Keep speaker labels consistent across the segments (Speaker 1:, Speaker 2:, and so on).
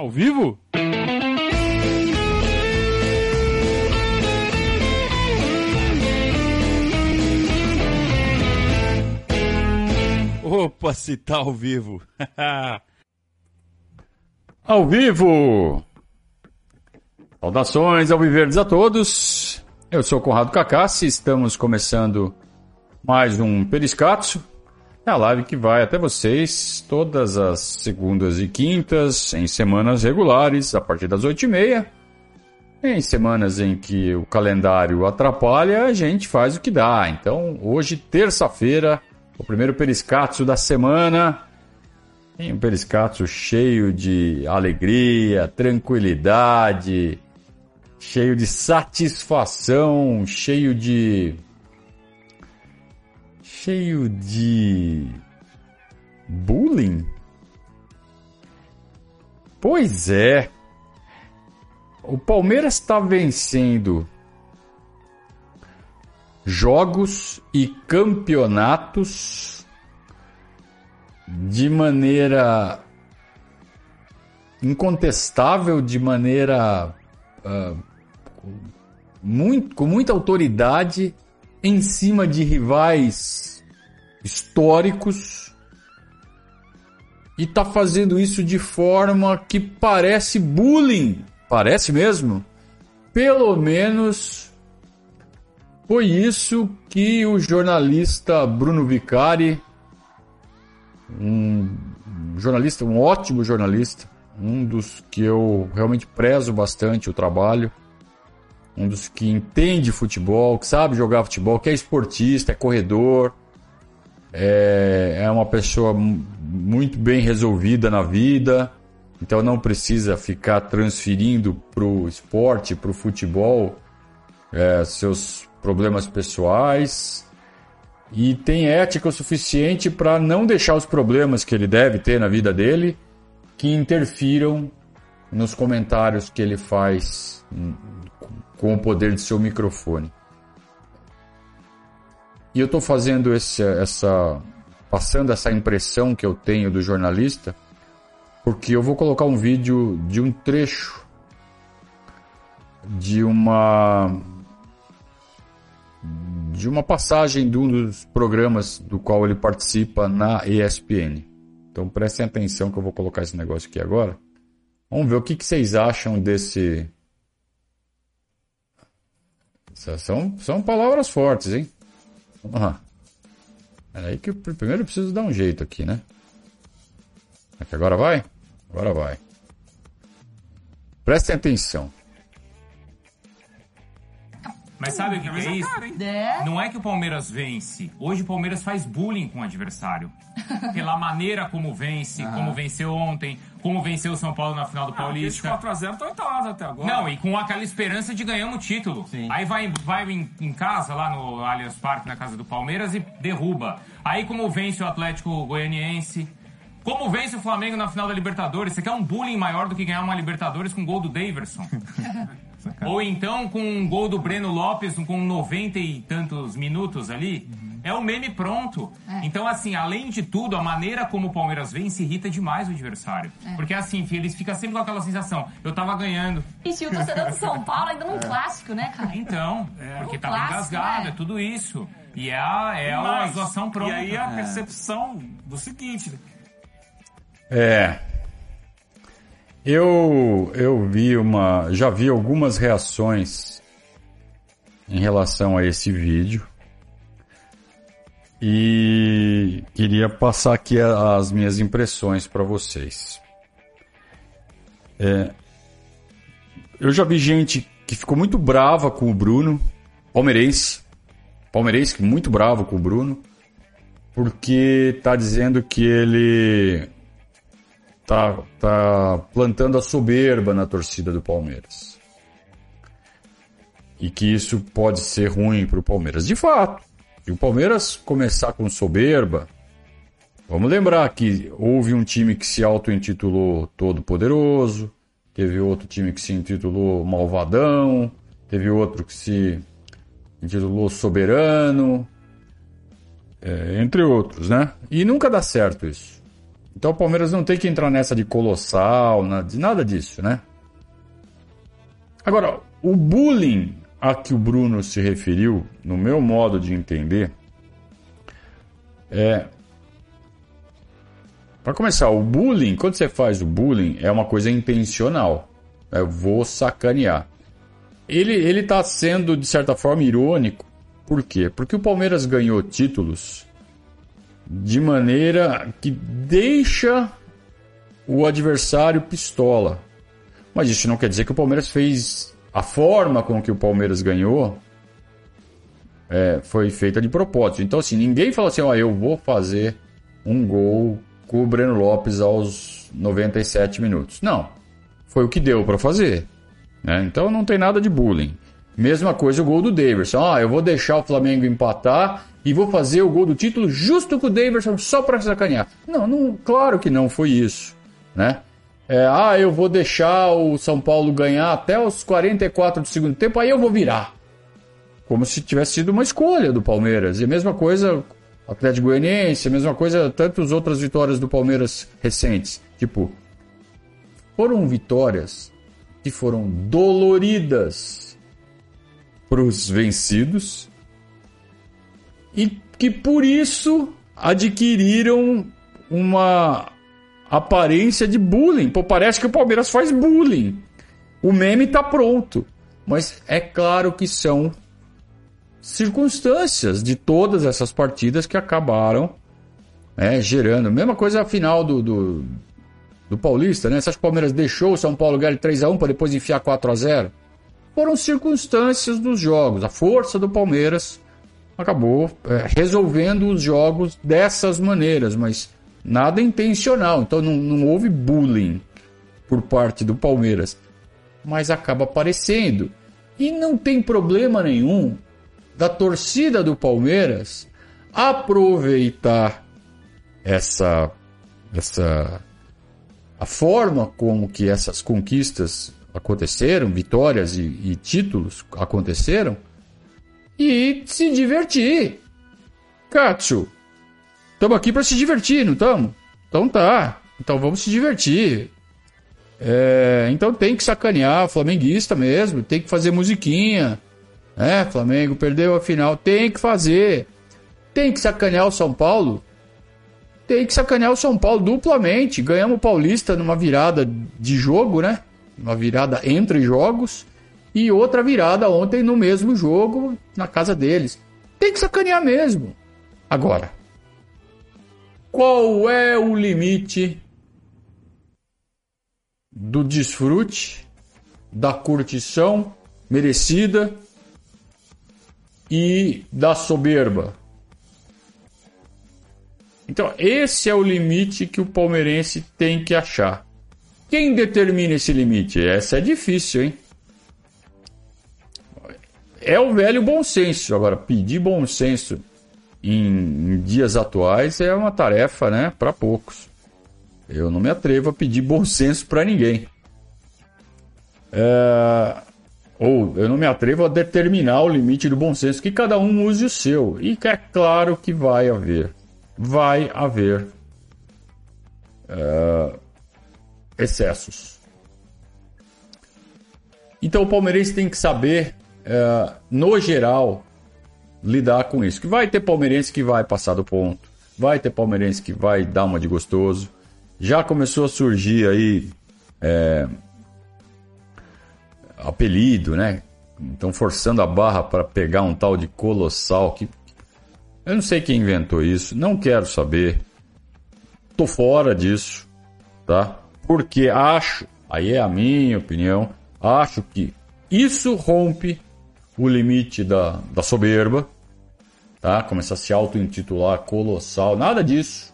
Speaker 1: Ao vivo? Opa, se tá ao vivo.
Speaker 2: ao vivo! Saudações ao Viverdes a todos. Eu sou Conrado Cacassi, estamos começando mais um Periscatso. É a live que vai até vocês todas as segundas e quintas, em semanas regulares, a partir das oito e meia. Em semanas em que o calendário atrapalha, a gente faz o que dá. Então, hoje, terça-feira, o primeiro periscatso da semana. Tem um periscatso cheio de alegria, tranquilidade, cheio de satisfação, cheio de. Cheio de. bullying? Pois é. O Palmeiras está vencendo jogos e campeonatos de maneira incontestável, de maneira uh, muito, com muita autoridade em cima de rivais históricos e está fazendo isso de forma que parece bullying, parece mesmo. Pelo menos foi isso que o jornalista Bruno Vicari, um jornalista, um ótimo jornalista, um dos que eu realmente prezo bastante o trabalho, um dos que entende futebol, que sabe jogar futebol, que é esportista, é corredor, é, é uma pessoa muito bem resolvida na vida, então não precisa ficar transferindo para o esporte, para o futebol, é, seus problemas pessoais. E tem ética o suficiente para não deixar os problemas que ele deve ter na vida dele que interfiram nos comentários que ele faz com o poder de seu microfone. E eu estou fazendo esse, essa. passando essa impressão que eu tenho do jornalista, porque eu vou colocar um vídeo de um trecho de uma de uma passagem de um dos programas do qual ele participa na ESPN. Então prestem atenção que eu vou colocar esse negócio aqui agora. Vamos ver o que, que vocês acham desse. São, são palavras fortes, hein? Vamos lá. aí que eu, primeiro eu preciso dar um jeito aqui, né? Aqui agora vai? Agora vai. Prestem atenção.
Speaker 3: Mas sabe o que, que é isso? É. Não é que o Palmeiras vence. Hoje o Palmeiras faz bullying com o adversário. Pela maneira como vence, ah. como venceu ontem, como venceu o São Paulo na final do ah, Paulista.
Speaker 1: 4x0 tá oitavo até agora.
Speaker 3: Não, e com aquela esperança de ganhar o título. Sim. Aí vai, vai em, em, casa, lá no Allianz Parque, na casa do Palmeiras, e derruba. Aí como vence o Atlético Goianiense. Como vence o Flamengo na final da Libertadores? Você quer um bullying maior do que ganhar uma Libertadores com gol do Daverson? Ou então com um gol do Breno Lopes com 90 e tantos minutos ali. Uhum. É o meme pronto. É. Então, assim, além de tudo, a maneira como o Palmeiras vence irrita demais o adversário. É. Porque, assim, eles ficam sempre com aquela sensação: eu tava ganhando.
Speaker 4: E se o torcedor do São Paulo ainda num é. clássico, né, cara?
Speaker 3: Então, é. porque um tava clássico, engasgado, né? é tudo isso. E é a, é a situação pronta.
Speaker 1: E aí a percepção do seguinte:
Speaker 2: é. Eu, eu vi uma. Já vi algumas reações em relação a esse vídeo. E queria passar aqui as minhas impressões para vocês. É, eu já vi gente que ficou muito brava com o Bruno, palmeirense, palmeirense muito bravo com o Bruno, porque tá dizendo que ele tá, tá plantando a soberba na torcida do Palmeiras. E que isso pode ser ruim para o Palmeiras. De fato, se o Palmeiras começar com soberba, vamos lembrar que houve um time que se auto-intitulou Todo-Poderoso, teve outro time que se intitulou Malvadão, teve outro que se intitulou Soberano, é, entre outros, né? E nunca dá certo isso. Então o Palmeiras não tem que entrar nessa de colossal, de nada disso, né? Agora, o bullying a que o Bruno se referiu, no meu modo de entender, é. Para começar, o bullying, quando você faz o bullying, é uma coisa intencional. Eu vou sacanear. Ele, ele tá sendo, de certa forma, irônico. Por quê? Porque o Palmeiras ganhou títulos de maneira que deixa o adversário pistola. Mas isso não quer dizer que o Palmeiras fez a forma com que o Palmeiras ganhou é, foi feita de propósito. Então, assim, ninguém fala assim, ó, eu vou fazer um gol com o Breno Lopes aos 97 minutos. Não. Foi o que deu para fazer. Né? Então não tem nada de bullying. Mesma coisa o gol do Davidson. Ah, eu vou deixar o Flamengo empatar e vou fazer o gol do título justo com o Davidson só para sacanear. Não, não, claro que não foi isso, né? É, ah, eu vou deixar o São Paulo ganhar até os 44 do segundo tempo, aí eu vou virar. Como se tivesse sido uma escolha do Palmeiras. E a mesma coisa Atlético Goianiense, a mesma coisa tantas outras vitórias do Palmeiras recentes. Tipo, foram vitórias que foram doloridas para os vencidos e que por isso adquiriram uma aparência de bullying. Pô, parece que o Palmeiras faz bullying. O meme tá pronto. Mas é claro que são circunstâncias de todas essas partidas que acabaram né, gerando. Mesma coisa a final do, do, do, Paulista, né? Você acha que o Palmeiras deixou o São Paulo ganhar 3x1 para depois enfiar 4x0? Foram circunstâncias dos jogos. A força do Palmeiras acabou é, resolvendo os jogos dessas maneiras, mas Nada intencional, então não, não houve bullying por parte do Palmeiras. Mas acaba aparecendo. E não tem problema nenhum da torcida do Palmeiras aproveitar essa essa a forma como que essas conquistas aconteceram, vitórias e, e títulos aconteceram e se divertir. Katsu, Estamos aqui para se divertir, não estamos? Então tá. Então vamos se divertir. É, então tem que sacanear, flamenguista mesmo, tem que fazer musiquinha. É, Flamengo perdeu a final, tem que fazer. Tem que sacanear o São Paulo. Tem que sacanear o São Paulo duplamente. Ganhamos o Paulista numa virada de jogo, né? Uma virada entre jogos. E outra virada ontem no mesmo jogo, na casa deles. Tem que sacanear mesmo. Agora, qual é o limite do desfrute, da curtição merecida e da soberba? Então, esse é o limite que o palmeirense tem que achar. Quem determina esse limite? Essa é difícil, hein? É o velho bom senso. Agora, pedir bom senso em, em dias atuais é uma tarefa né, para poucos. Eu não me atrevo a pedir bom senso para ninguém. É, ou eu não me atrevo a determinar o limite do bom senso, que cada um use o seu. E é claro que vai haver. Vai haver é, excessos. Então o palmeirense tem que saber, é, no geral, lidar com isso. Que vai ter palmeirense que vai passar do ponto, vai ter palmeirense que vai dar uma de gostoso. Já começou a surgir aí é, apelido, né? Estão forçando a barra para pegar um tal de colossal que eu não sei quem inventou isso, não quero saber. Tô fora disso, tá? Porque acho, aí é a minha opinião, acho que isso rompe o limite da, da soberba, tá? Começar a se auto-intitular colossal, nada disso,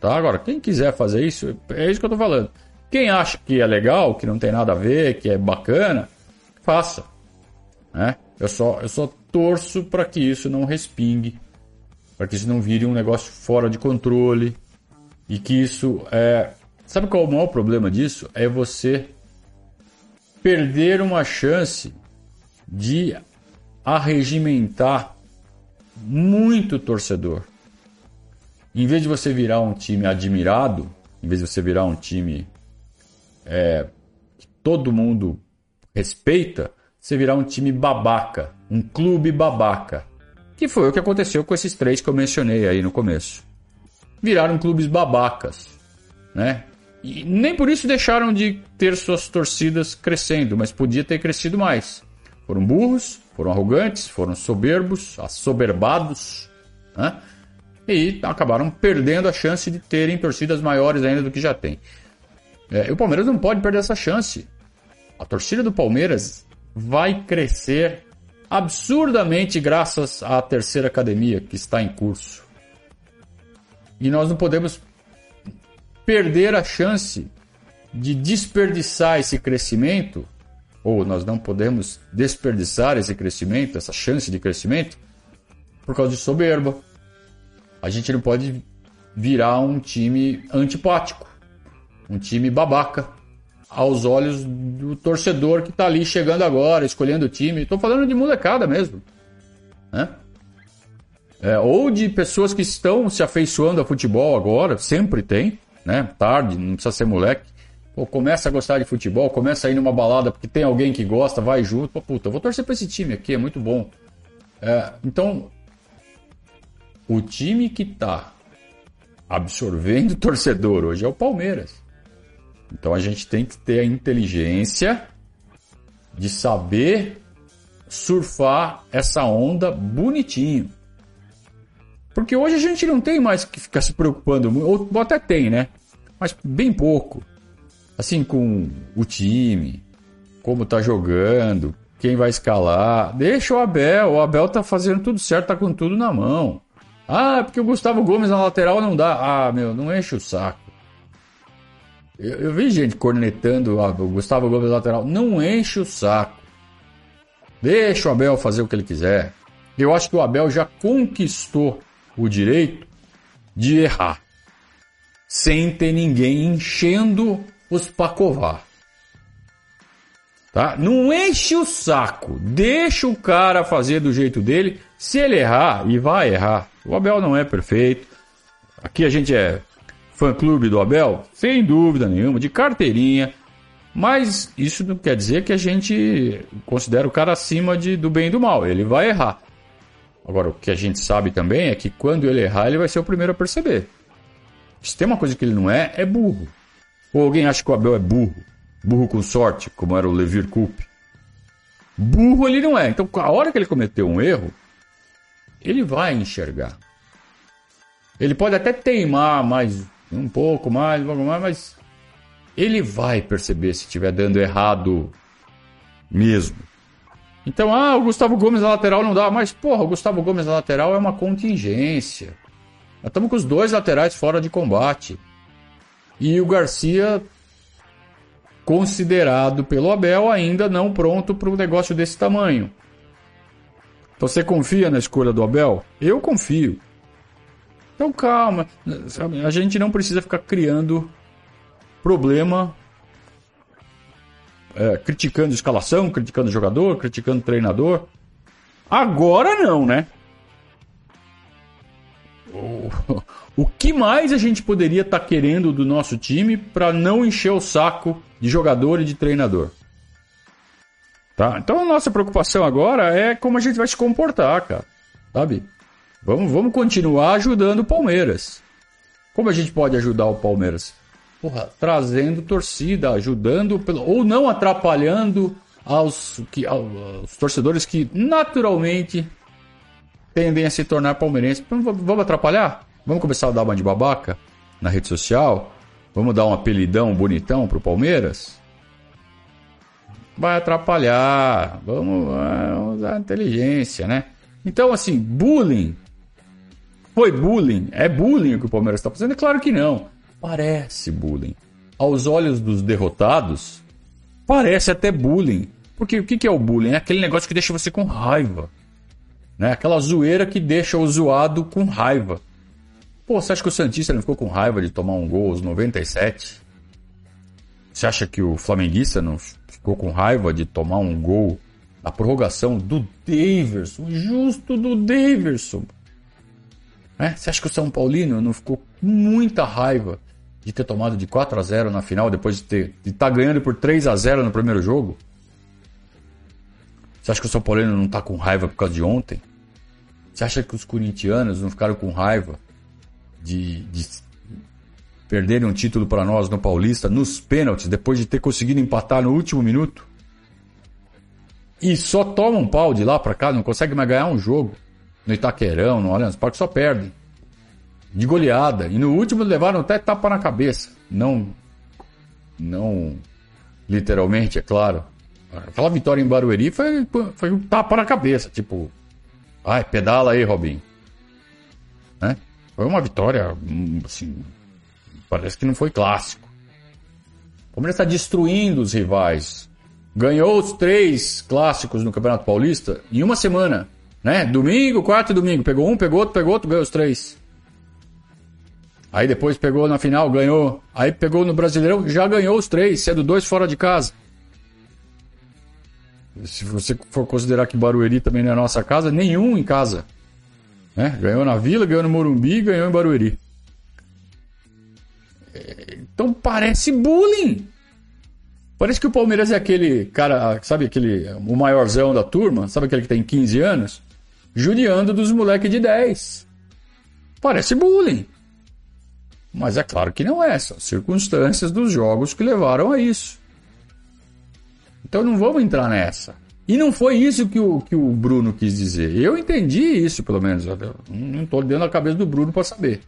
Speaker 2: tá? Agora, quem quiser fazer isso, é isso que eu tô falando. Quem acha que é legal, que não tem nada a ver, que é bacana, faça, né? Eu só, eu só torço para que isso não respingue, para que isso não vire um negócio fora de controle e que isso é. Sabe qual é o maior problema disso? É você perder uma chance de arregimentar muito torcedor. Em vez de você virar um time admirado, em vez de você virar um time é, que todo mundo respeita, você virar um time babaca, um clube babaca. Que foi o que aconteceu com esses três que eu mencionei aí no começo. Viraram clubes babacas, né? E nem por isso deixaram de ter suas torcidas crescendo, mas podia ter crescido mais. Foram burros, foram arrogantes, foram soberbos, assoberbados, né? e acabaram perdendo a chance de terem torcidas maiores ainda do que já tem. É, o Palmeiras não pode perder essa chance. A torcida do Palmeiras vai crescer absurdamente graças à terceira academia que está em curso. E nós não podemos perder a chance de desperdiçar esse crescimento, ou nós não podemos desperdiçar esse crescimento, essa chance de crescimento, por causa de soberba. A gente não pode virar um time antipático, um time babaca, aos olhos do torcedor que está ali chegando agora, escolhendo o time. Estou falando de molecada mesmo. Né? É, ou de pessoas que estão se afeiçoando a futebol agora, sempre tem, né? Tarde, não precisa ser moleque. Pô, começa a gostar de futebol, começa a ir numa balada porque tem alguém que gosta, vai junto. Pô, puta, vou torcer para esse time aqui, é muito bom. É, então, o time que está absorvendo torcedor hoje é o Palmeiras. Então a gente tem que ter a inteligência de saber surfar essa onda bonitinho. Porque hoje a gente não tem mais que ficar se preocupando, ou até tem, né? Mas bem pouco. Assim, com o time, como tá jogando, quem vai escalar. Deixa o Abel, o Abel tá fazendo tudo certo, tá com tudo na mão. Ah, porque o Gustavo Gomes na lateral não dá. Ah, meu, não enche o saco. Eu, eu vi gente cornetando o Gustavo Gomes lateral. Não enche o saco. Deixa o Abel fazer o que ele quiser. Eu acho que o Abel já conquistou o direito de errar. Sem ter ninguém enchendo os pacovar. Tá? Não enche o saco. Deixa o cara fazer do jeito dele. Se ele errar, e vai errar. O Abel não é perfeito. Aqui a gente é fã-clube do Abel? Sem dúvida nenhuma, de carteirinha. Mas isso não quer dizer que a gente considera o cara acima de, do bem e do mal. Ele vai errar. Agora, o que a gente sabe também é que quando ele errar, ele vai ser o primeiro a perceber. Se tem uma coisa que ele não é, é burro. Ou alguém acha que o Abel é burro? Burro com sorte, como era o Levir Coupe. Burro ele não é. Então, a hora que ele cometeu um erro, ele vai enxergar. Ele pode até teimar mais um pouco mais, um pouco mais, mas ele vai perceber se estiver dando errado mesmo. Então, ah, o Gustavo Gomes na lateral não dá, mas porra, o Gustavo Gomes na lateral é uma contingência. Nós estamos com os dois laterais fora de combate. E o Garcia, considerado pelo Abel, ainda não pronto para um negócio desse tamanho. Então você confia na escolha do Abel? Eu confio. Então calma, a gente não precisa ficar criando problema, é, criticando escalação, criticando jogador, criticando treinador. Agora não, né? O, que mais a gente poderia estar tá querendo do nosso time para não encher o saco de jogador e de treinador? Tá? Então a nossa preocupação agora é como a gente vai se comportar, cara. Sabe? Vamos, vamos continuar ajudando o Palmeiras. Como a gente pode ajudar o Palmeiras? Porra, trazendo torcida, ajudando, ou não atrapalhando aos, que, aos torcedores que naturalmente tendem a se tornar palmeirenses. Vamos atrapalhar? Vamos começar a dar uma de babaca na rede social? Vamos dar um apelidão bonitão pro Palmeiras? Vai atrapalhar. Vamos, vamos usar inteligência, né? Então, assim, bullying foi bullying? É bullying o que o Palmeiras está fazendo? É claro que não. Parece bullying. Aos olhos dos derrotados, parece até bullying. Porque o que é o bullying? É aquele negócio que deixa você com raiva. Né? Aquela zoeira que deixa o zoado com raiva. Pô, você acha que o Santista não ficou com raiva de tomar um gol aos 97? Você acha que o flamenguista não ficou com raiva de tomar um gol na prorrogação do Daverson? Justo do Daverson. Né? Você acha que o São Paulino não ficou com muita raiva de ter tomado de 4 a 0 na final depois de ter de estar tá ganhando por 3 a 0 no primeiro jogo? Você acha que o São Paulo não está com raiva por causa de ontem? Você acha que os corintianos não ficaram com raiva de, de perderem um título para nós no Paulista nos pênaltis depois de ter conseguido empatar no último minuto? E só tomam um pau de lá para cá, não conseguem mais ganhar um jogo. No Itaquerão, no Allianz Parque, só perdem. De goleada. E no último levaram até tapa na cabeça. Não. Não. Literalmente, é claro. Aquela vitória em Barueri foi, foi um tapa na cabeça. Tipo. Ai, pedala aí, Robinho. Né? Foi uma vitória, assim. Parece que não foi clássico. O Palmeiras está destruindo os rivais. Ganhou os três clássicos no Campeonato Paulista em uma semana. Né? Domingo, quarto e domingo. Pegou um, pegou outro, pegou outro, ganhou os três. Aí depois pegou na final, ganhou. Aí pegou no Brasileirão, já ganhou os três, sendo dois fora de casa. Se você for considerar que Barueri também não é nossa casa, nenhum em casa. Né? Ganhou na Vila, ganhou no Morumbi, ganhou em Barueri. Então parece bullying. Parece que o Palmeiras é aquele cara, sabe aquele, o maiorzão da turma, sabe aquele que tem 15 anos? Judiando dos moleques de 10. Parece bullying. Mas é claro que não é, são circunstâncias dos jogos que levaram a isso. Então não vamos entrar nessa. E não foi isso que o, que o Bruno quis dizer. Eu entendi isso, pelo menos. não estou dentro da cabeça do Bruno para saber.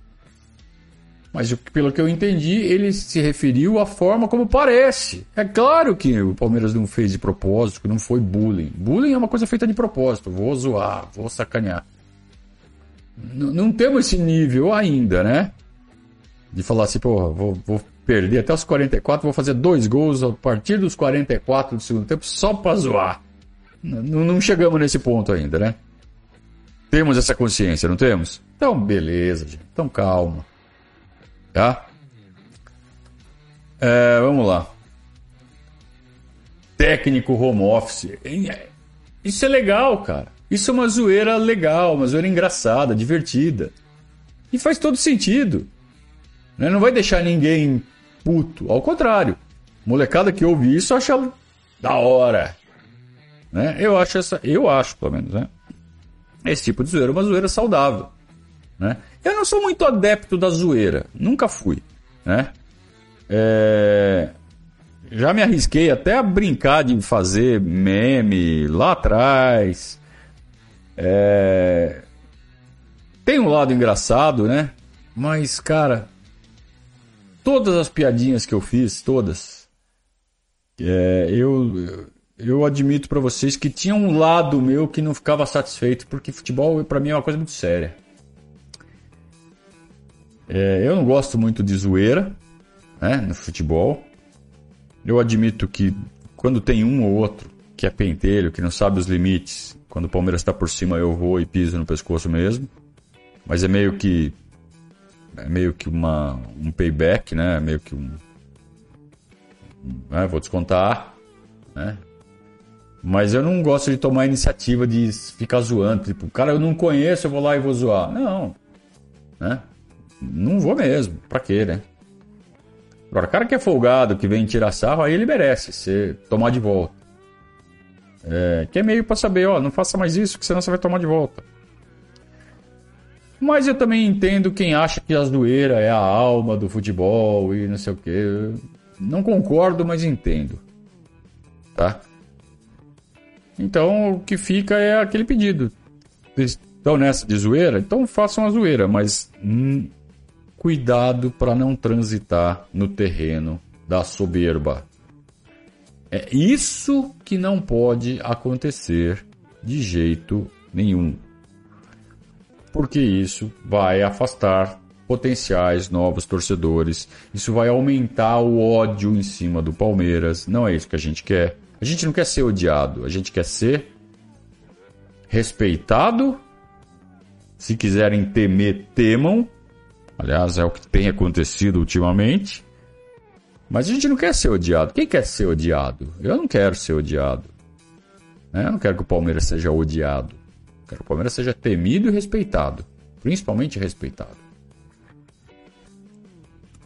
Speaker 2: Mas pelo que eu entendi, ele se referiu à forma como parece. É claro que o Palmeiras não fez de propósito, não foi bullying. Bullying é uma coisa feita de propósito. Vou zoar, vou sacanear. N não temos esse nível ainda, né? De falar assim, pô, vou, vou perder até os 44, vou fazer dois gols a partir dos 44 do segundo tempo só pra zoar. N não chegamos nesse ponto ainda, né? Temos essa consciência, não temos? Então, beleza, gente. Então, calma. Tá? É, vamos lá. Técnico home office. Isso é legal, cara. Isso é uma zoeira legal, uma zoeira engraçada, divertida. E faz todo sentido. Né? Não vai deixar ninguém puto. Ao contrário. Molecada que ouve isso acha da hora. Né? Eu acho essa. Eu acho, pelo menos, né? Esse tipo de zoeira é uma zoeira saudável. Né? Eu não sou muito adepto da zoeira, nunca fui. Né? É... Já me arrisquei até a brincar de fazer meme lá atrás. É... Tem um lado engraçado, né? Mas, cara, todas as piadinhas que eu fiz, todas, é, eu, eu admito para vocês que tinha um lado meu que não ficava satisfeito, porque futebol para mim é uma coisa muito séria. É, eu não gosto muito de zoeira né, no futebol. Eu admito que quando tem um ou outro que é pentelho, que não sabe os limites, quando o Palmeiras está por cima eu vou e piso no pescoço mesmo. Mas é meio que meio que uma um payback, né? É meio que um, né? vou descontar, né? Mas eu não gosto de tomar iniciativa de ficar zoando, tipo, cara, eu não conheço, eu vou lá e vou zoar. Não, né? Não vou mesmo. Pra quê, né? Agora, o cara que é folgado, que vem tirar sarro, aí ele merece ser tomar de volta. É, que é meio pra saber, ó, não faça mais isso, que senão você vai tomar de volta. Mas eu também entendo quem acha que a zoeira é a alma do futebol e não sei o quê. Não concordo, mas entendo. Tá? Então o que fica é aquele pedido. Estão nessa de zoeira? Então façam a zoeira, mas hum, cuidado para não transitar no terreno da soberba. É isso que não pode acontecer de jeito nenhum. Porque isso vai afastar potenciais novos torcedores, isso vai aumentar o ódio em cima do Palmeiras. Não é isso que a gente quer. A gente não quer ser odiado, a gente quer ser respeitado. Se quiserem temer, temam Aliás, é o que tem acontecido ultimamente. Mas a gente não quer ser odiado. Quem quer ser odiado? Eu não quero ser odiado. Né? Eu não quero que o Palmeiras seja odiado. Quero que o Palmeiras seja temido e respeitado. Principalmente respeitado.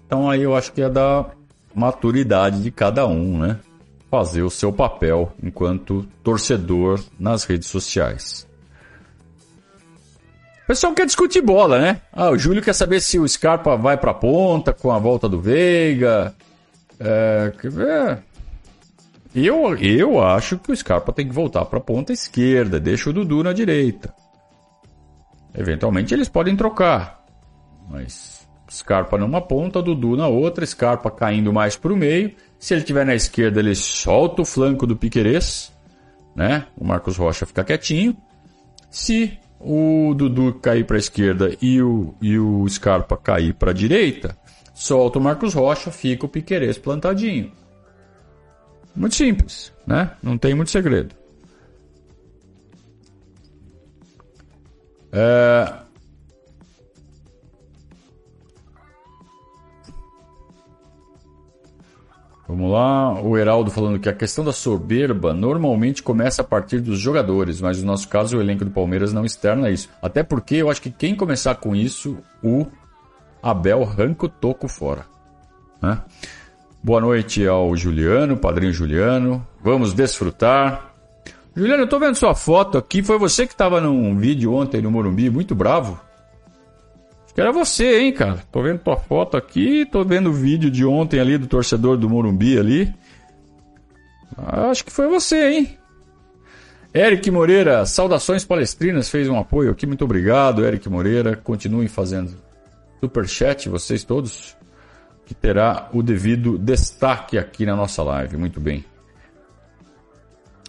Speaker 2: Então aí eu acho que é da maturidade de cada um, né? Fazer o seu papel enquanto torcedor nas redes sociais. O pessoal quer discutir bola, né? Ah, o Júlio quer saber se o Scarpa vai pra ponta com a volta do Veiga. É, quer ver? Eu, eu acho que o Scarpa tem que voltar pra ponta esquerda, deixa o Dudu na direita. Eventualmente eles podem trocar. Mas Scarpa numa ponta, Dudu na outra, Scarpa caindo mais para o meio. Se ele estiver na esquerda, ele solta o flanco do Piquerez, né? O Marcos Rocha fica quietinho. Se o Dudu cair para a esquerda e o, e o Scarpa cair para a direita, solta o Marcos Rocha, fica o Piquerez plantadinho. Muito simples, né? Não tem muito segredo. É... Vamos lá, o Heraldo falando que a questão da soberba normalmente começa a partir dos jogadores, mas no nosso caso o elenco do Palmeiras não externa isso. Até porque eu acho que quem começar com isso, o Abel arranca o toco fora. Né? Boa noite ao Juliano, padrinho Juliano. Vamos desfrutar. Juliano, eu tô vendo sua foto aqui. Foi você que estava num vídeo ontem no Morumbi, muito bravo. Que era você, hein, cara? Tô vendo tua foto aqui, tô vendo o vídeo de ontem ali do torcedor do Morumbi ali. Acho que foi você, hein? Eric Moreira, saudações palestrinas, fez um apoio aqui, muito obrigado, Eric Moreira. Continuem fazendo superchat, vocês todos, que terá o devido destaque aqui na nossa live. Muito bem.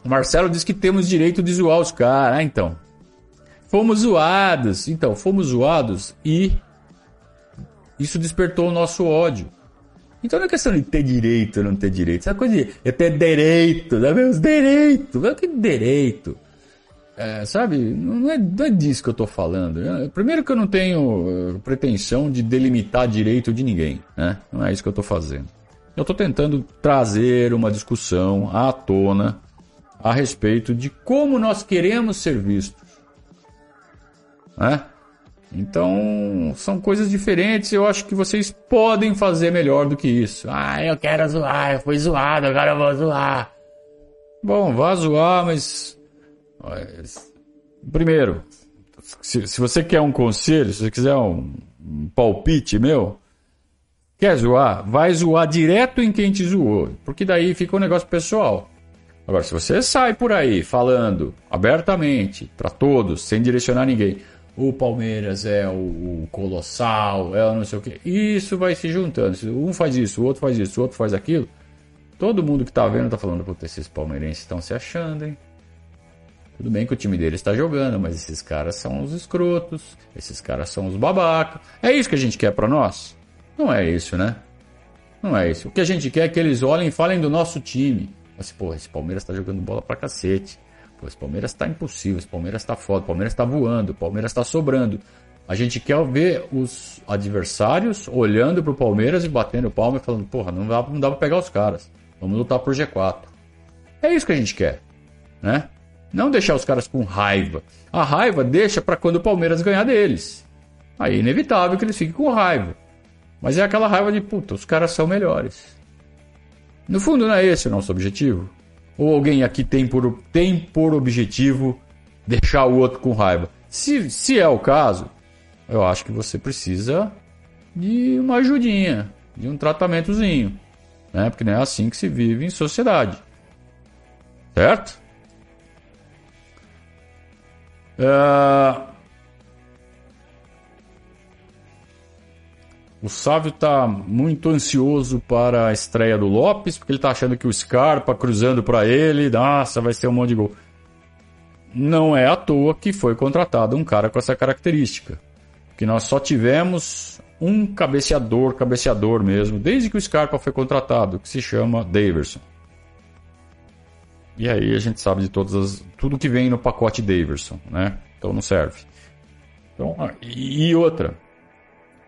Speaker 2: O Marcelo diz que temos direito de zoar os caras. Ah, então. Fomos zoados. Então, fomos zoados e isso despertou o nosso ódio. Então não é questão de ter direito ou não ter direito. Essa coisa de eu ter direito, né? meus direitos. Que direito? É, sabe? Não é, não é disso que eu estou falando. Primeiro que eu não tenho uh, pretensão de delimitar direito de ninguém. Né? Não é isso que eu estou fazendo. Eu estou tentando trazer uma discussão à tona a respeito de como nós queremos ser vistos né? Então, são coisas diferentes. Eu acho que vocês podem fazer melhor do que isso. Ah, eu quero zoar, eu fui zoado, agora eu vou zoar. Bom, vá zoar, mas. Primeiro, se, se você quer um conselho, se você quiser um, um palpite meu, quer zoar, vai zoar direto em quem te zoou, porque daí fica um negócio pessoal. Agora, se você sai por aí falando abertamente para todos, sem direcionar ninguém, o Palmeiras é o, o, colossal, é o não sei o que. Isso vai se juntando. Um faz isso, o outro faz isso, o outro faz aquilo. Todo mundo que tá vendo tá falando, puta, esses palmeirenses estão se achando, hein? Tudo bem que o time deles está jogando, mas esses caras são os escrotos, esses caras são os babacas. É isso que a gente quer para nós? Não é isso, né? Não é isso. O que a gente quer é que eles olhem e falem do nosso time. Mas, pô, esse Palmeiras tá jogando bola pra cacete. Pô, esse Palmeiras está impossível, esse Palmeiras está foda, o Palmeiras está voando, o Palmeiras está sobrando. A gente quer ver os adversários olhando para o Palmeiras e batendo palma e falando, porra, não dá, não dá para pegar os caras. Vamos lutar por G4. É isso que a gente quer, né? Não deixar os caras com raiva. A raiva deixa para quando o Palmeiras ganhar deles. Aí é inevitável que eles fiquem com raiva. Mas é aquela raiva de, puta, os caras são melhores. No fundo, não é esse o nosso objetivo? Ou alguém aqui tem por, tem por objetivo deixar o outro com raiva? Se, se é o caso, eu acho que você precisa de uma ajudinha, de um tratamentozinho. Né? Porque não é assim que se vive em sociedade. Certo? Uh, O Sávio está muito ansioso para a estreia do Lopes, porque ele está achando que o Scarpa cruzando para ele, nossa, vai ser um monte de gol. Não é à toa que foi contratado um cara com essa característica. Que nós só tivemos um cabeceador, cabeceador mesmo, desde que o Scarpa foi contratado, que se chama Daverson. E aí a gente sabe de todas as, tudo que vem no pacote Daverson, né? Então não serve. Então, e outra,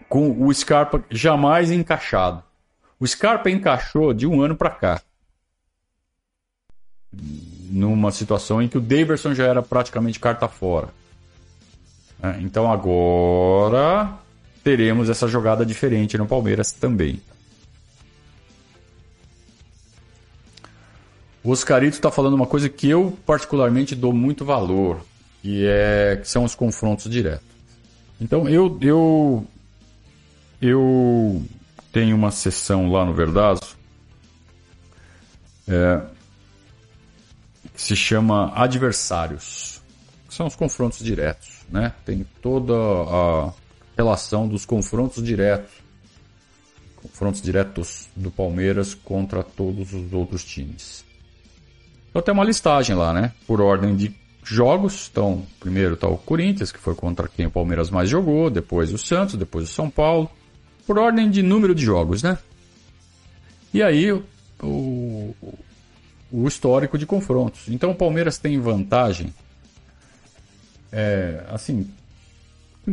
Speaker 2: com o Scarpa jamais encaixado. O Scarpa encaixou de um ano para cá. Numa situação em que o Daverson já era praticamente carta fora. É, então agora teremos essa jogada diferente no Palmeiras também. O Oscarito está falando uma coisa que eu particularmente dou muito valor, que, é, que são os confrontos diretos. Então eu, eu, eu tenho uma sessão lá no Verdazo é, que se chama Adversários, que são os confrontos diretos. Né? Tem toda a relação dos confrontos diretos, confrontos diretos do Palmeiras contra todos os outros times. Então tem uma listagem lá, né? Por ordem de jogos. Então, primeiro está o Corinthians, que foi contra quem o Palmeiras mais jogou, depois o Santos, depois o São Paulo. Por ordem de número de jogos, né? E aí o, o histórico de confrontos. Então o Palmeiras tem vantagem. É, assim,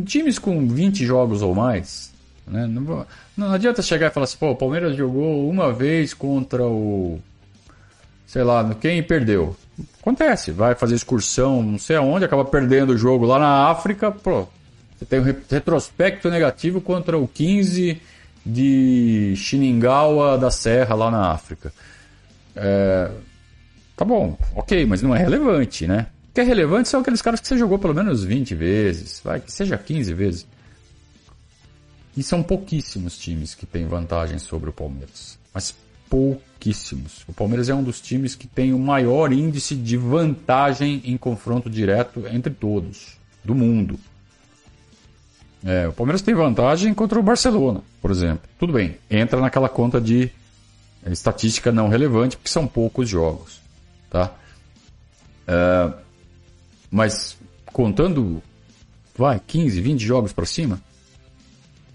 Speaker 2: times com 20 jogos ou mais, né? Não, não adianta chegar e falar assim, pô, o Palmeiras jogou uma vez contra o sei lá, quem perdeu. Acontece, vai fazer excursão, não sei aonde, acaba perdendo o jogo lá na África, pô, você tem um retrospecto negativo contra o 15 de Xiningawa da Serra lá na África. É, tá bom, ok, mas não é relevante, né? O que é relevante são aqueles caras que você jogou pelo menos 20 vezes, vai, que seja 15 vezes. E são pouquíssimos times que têm vantagem sobre o Palmeiras. Mas pouquíssimos. O Palmeiras é um dos times que tem o maior índice de vantagem em confronto direto entre todos do mundo. É, o Palmeiras tem vantagem contra o Barcelona, por exemplo. Tudo bem, entra naquela conta de é, estatística não relevante, porque são poucos jogos. Tá? É, mas contando, vai, 15, 20 jogos para cima,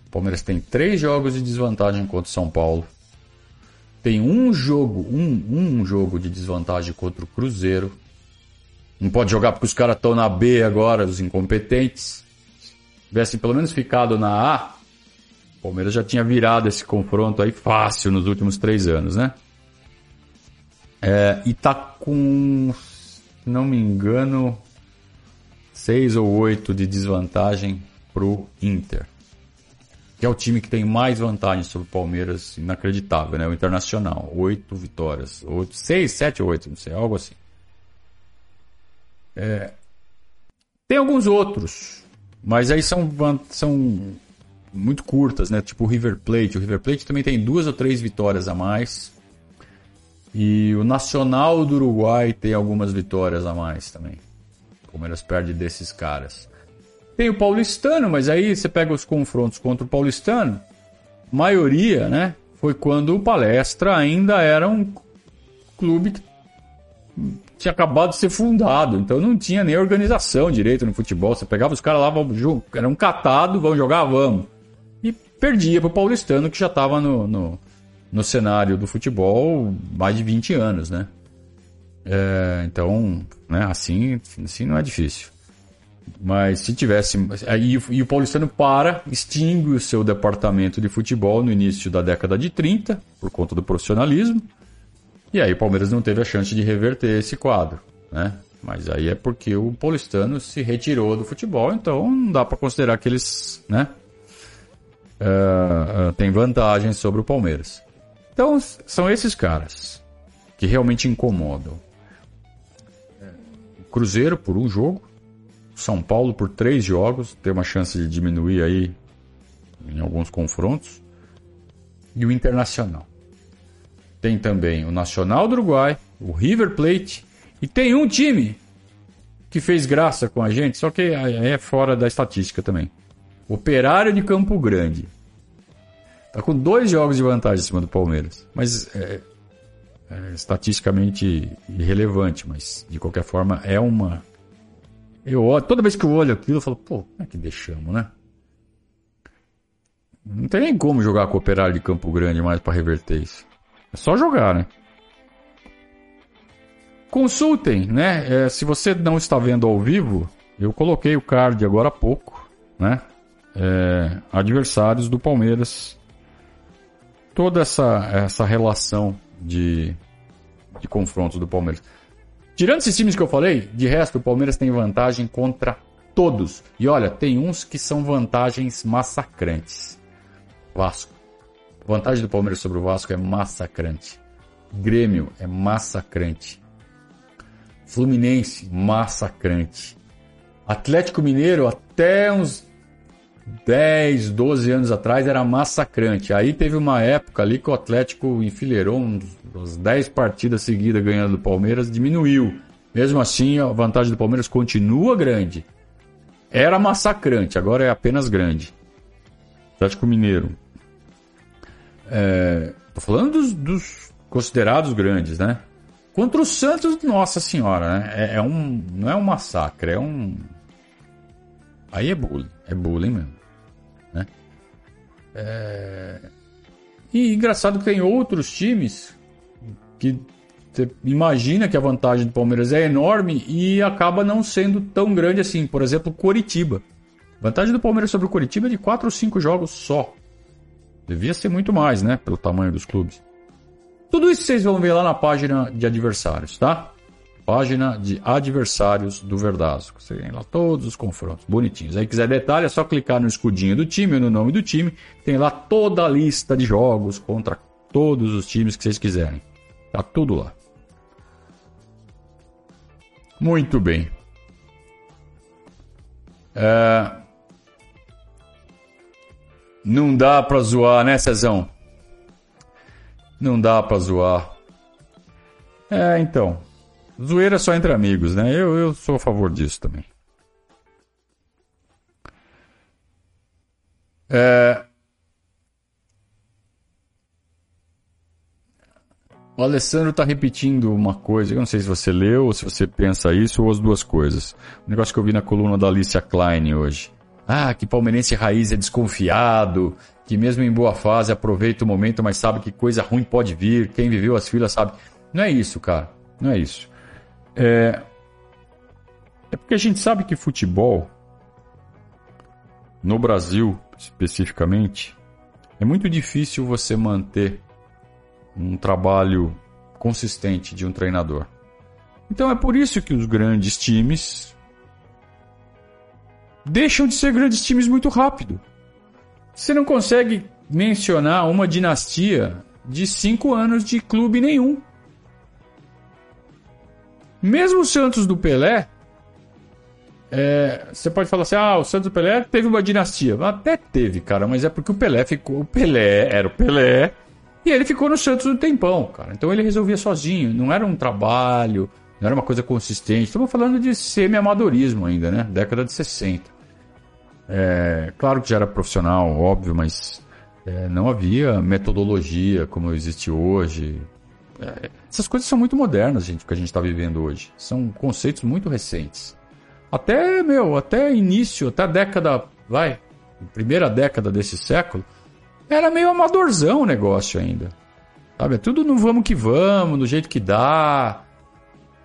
Speaker 2: o Palmeiras tem 3 jogos de desvantagem contra o São Paulo, tem um jogo, um, um jogo de desvantagem contra o Cruzeiro. Não pode jogar porque os caras estão na B agora, os incompetentes. Se tivessem pelo menos ficado na A, o Palmeiras já tinha virado esse confronto aí fácil nos últimos três anos, né? É, e tá com, se não me engano, seis ou oito de desvantagem pro Inter que é o time que tem mais vantagem sobre o Palmeiras, inacreditável, né? O Internacional, oito vitórias, oito, seis, sete, oito, não sei, algo assim. É... Tem alguns outros, mas aí são, são muito curtas, né? Tipo o River Plate. O River Plate também tem duas ou três vitórias a mais. E o Nacional do Uruguai tem algumas vitórias a mais também. O Palmeiras perde desses caras. Tem o paulistano, mas aí você pega os confrontos contra o paulistano, maioria, né? Foi quando o Palestra ainda era um clube que tinha acabado de ser fundado, então não tinha nem organização direito no futebol. Você pegava os caras lá, era um catado, vamos jogar, vamos. E perdia pro paulistano que já estava no, no, no, cenário do futebol mais de 20 anos, né? É, então, né, assim, assim não é difícil. Mas se tivesse. Aí, e o paulistano para, extingue o seu departamento de futebol no início da década de 30, por conta do profissionalismo. E aí o Palmeiras não teve a chance de reverter esse quadro. Né? Mas aí é porque o paulistano se retirou do futebol, então não dá para considerar que eles né, uh, uh, têm vantagem sobre o Palmeiras. Então são esses caras que realmente incomodam. O Cruzeiro por um jogo, são Paulo por três jogos, tem uma chance de diminuir aí em alguns confrontos. E o Internacional. Tem também o Nacional do Uruguai, o River Plate e tem um time que fez graça com a gente, só que é fora da estatística também. Operário de Campo Grande. Tá com dois jogos de vantagem em cima do Palmeiras. Mas é, é estatisticamente irrelevante, mas de qualquer forma é uma eu olho, toda vez que eu olho aquilo, eu falo, pô, como é que deixamos, né? Não tem nem como jogar com o Operário de Campo Grande mais para reverter isso. É só jogar, né? Consultem, né? É, se você não está vendo ao vivo, eu coloquei o card agora há pouco, né? É, adversários do Palmeiras. Toda essa, essa relação de, de confrontos do Palmeiras. Tirando esses times que eu falei, de resto o Palmeiras tem vantagem contra Todos. E olha, tem uns que são vantagens massacrantes. Vasco. A vantagem do Palmeiras sobre o Vasco é massacrante. Grêmio é massacrante. Fluminense, massacrante. Atlético Mineiro, até uns 10, 12 anos atrás, era massacrante. Aí teve uma época ali que o Atlético enfileirou uns 10 partidas seguidas ganhando do Palmeiras, diminuiu. Mesmo assim, a vantagem do Palmeiras continua grande. Era massacrante, agora é apenas grande. Atlético Mineiro. É, tô falando dos, dos considerados grandes, né? Contra o Santos, nossa senhora, né? É, é, um, não é um massacre, é um. Aí é bullying, é bullying mesmo, né? É... E engraçado que tem outros times que você imagina que a vantagem do Palmeiras é enorme e acaba não sendo tão grande assim. Por exemplo, Coritiba. Vantagem do Palmeiras sobre o Coritiba é de 4 ou 5 jogos só. Devia ser muito mais, né? Pelo tamanho dos clubes. Tudo isso vocês vão ver lá na página de adversários, tá? Página de adversários do Verdasco. Você tem lá todos os confrontos, bonitinhos. Aí quiser detalhe, é só clicar no escudinho do time no nome do time. Tem lá toda a lista de jogos contra todos os times que vocês quiserem. Tá tudo lá. Muito bem. É... Não dá pra zoar, né, Cezão? Não dá pra zoar. É, então. Zoeira só entre amigos, né? Eu, eu sou a favor disso também. É... O Alessandro está repetindo uma coisa, eu não sei se você leu ou se você pensa isso ou as duas coisas. O negócio que eu vi na coluna da Alicia Klein hoje. Ah, que palmeirense raiz é desconfiado, que mesmo em boa fase aproveita o momento, mas sabe que coisa ruim pode vir, quem viveu as filas sabe. Não é isso, cara, não é isso. É, é porque a gente sabe que futebol, no Brasil especificamente, é muito difícil você manter um trabalho consistente de um treinador. Então é por isso que os grandes times deixam de ser grandes times muito rápido. Você não consegue mencionar uma dinastia de cinco anos de clube nenhum. Mesmo o Santos do Pelé, é, você pode falar assim: ah, o Santos do Pelé teve uma dinastia. Até teve, cara, mas é porque o Pelé ficou. O Pelé era o Pelé e ele ficou no Santos um tempão, cara. Então ele resolvia sozinho, não era um trabalho, não era uma coisa consistente. Estamos falando de semi-amadorismo ainda, né? Década de 60. É, claro que já era profissional, óbvio, mas é, não havia metodologia como existe hoje. Essas coisas são muito modernas, gente, que a gente está vivendo hoje. São conceitos muito recentes. Até, meu, até início, até a década, vai, primeira década desse século, era meio amadorzão o negócio ainda. Sabe? É tudo no vamos que vamos, do jeito que dá.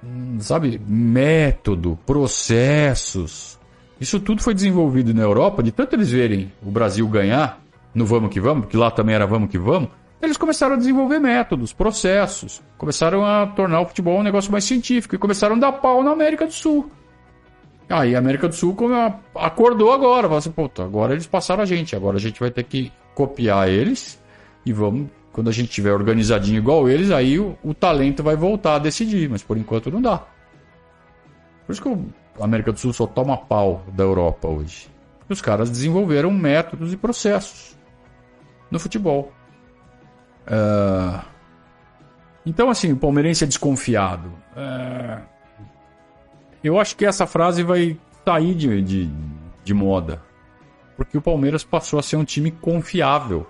Speaker 2: Hum, sabe? Método, processos. Isso tudo foi desenvolvido na Europa, de tanto eles verem o Brasil ganhar no vamos que vamos, porque lá também era vamos que vamos, eles começaram a desenvolver métodos, processos, começaram a tornar o futebol um negócio mais científico e começaram a dar pau na América do Sul. Aí a América do Sul acordou agora, falou assim, puta, agora eles passaram a gente, agora a gente vai ter que copiar eles e vamos, quando a gente tiver organizadinho igual eles, aí o, o talento vai voltar a decidir, mas por enquanto não dá. Por isso que a América do Sul só toma pau da Europa hoje. Os caras desenvolveram métodos e processos no futebol. Uh... Então, assim, o palmeirense é desconfiado. Uh... Eu acho que essa frase vai sair de, de, de moda porque o Palmeiras passou a ser um time confiável.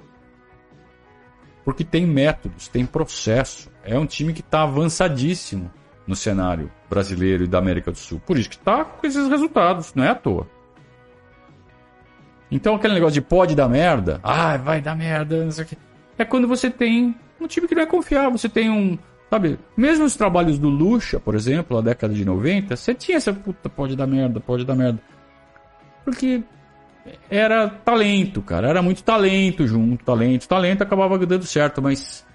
Speaker 2: Porque tem métodos, tem processo. É um time que está avançadíssimo no cenário brasileiro e da América do Sul. Por isso que está com esses resultados, não é à toa. Então aquele negócio de pode dar merda, ah, vai dar merda, não sei o quê. É quando você tem um time que não é confiável, você tem um. Sabe, mesmo os trabalhos do Lucha, por exemplo, na década de 90, você tinha essa puta, pode dar merda, pode dar merda. Porque era talento, cara. Era muito talento junto, talento, talento, acabava dando certo, mas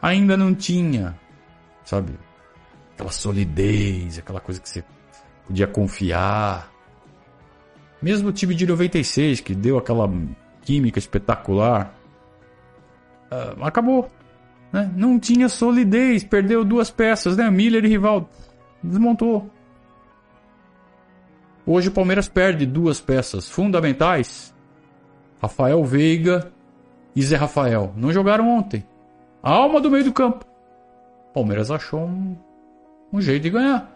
Speaker 2: ainda não tinha, sabe? Aquela solidez, aquela coisa que você podia confiar. Mesmo o time de 96, que deu aquela química espetacular, uh, acabou. Né? Não tinha solidez, perdeu duas peças, né? Miller e Rival desmontou. Hoje o Palmeiras perde duas peças fundamentais. Rafael Veiga e Zé Rafael. Não jogaram ontem. A alma do meio do campo. Palmeiras achou um, um jeito de ganhar.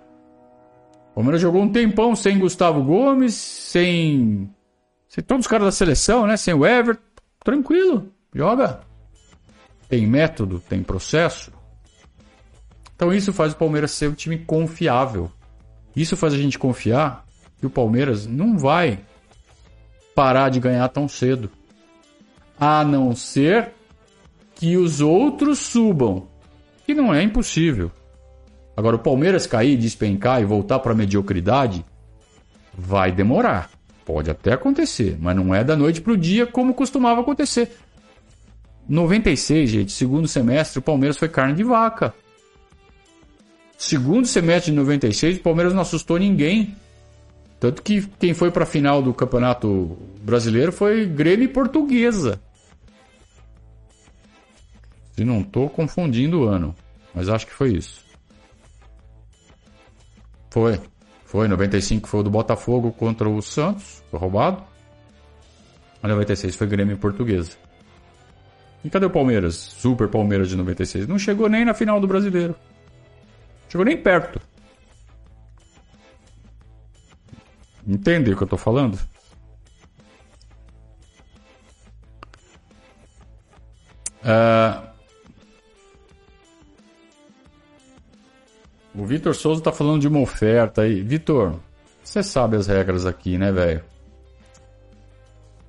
Speaker 2: Palmeiras jogou um tempão sem Gustavo Gomes, sem, sem todos os caras da seleção, né? Sem o Everton. Tranquilo, joga. Tem método, tem processo. Então isso faz o Palmeiras ser um time confiável. Isso faz a gente confiar que o Palmeiras não vai parar de ganhar tão cedo. A não ser que os outros subam, que não é impossível. Agora, o Palmeiras cair, despencar e voltar para a mediocridade vai demorar. Pode até acontecer, mas não é da noite para o dia como costumava acontecer. 96, gente, segundo semestre, o Palmeiras foi carne de vaca. Segundo semestre de 96, o Palmeiras não assustou ninguém. Tanto que quem foi para a final do Campeonato Brasileiro foi Grêmio Portuguesa. Se não estou confundindo o ano, mas acho que foi isso. Foi. Foi, 95 foi o do Botafogo contra o Santos, foi roubado. A 96 foi Grêmio Portuguesa. E cadê o Palmeiras? Super Palmeiras de 96. Não chegou nem na final do Brasileiro. Chegou nem perto. Entende o que eu tô falando? Uh, o Vitor Souza tá falando de uma oferta aí. Vitor, você sabe as regras aqui, né, velho?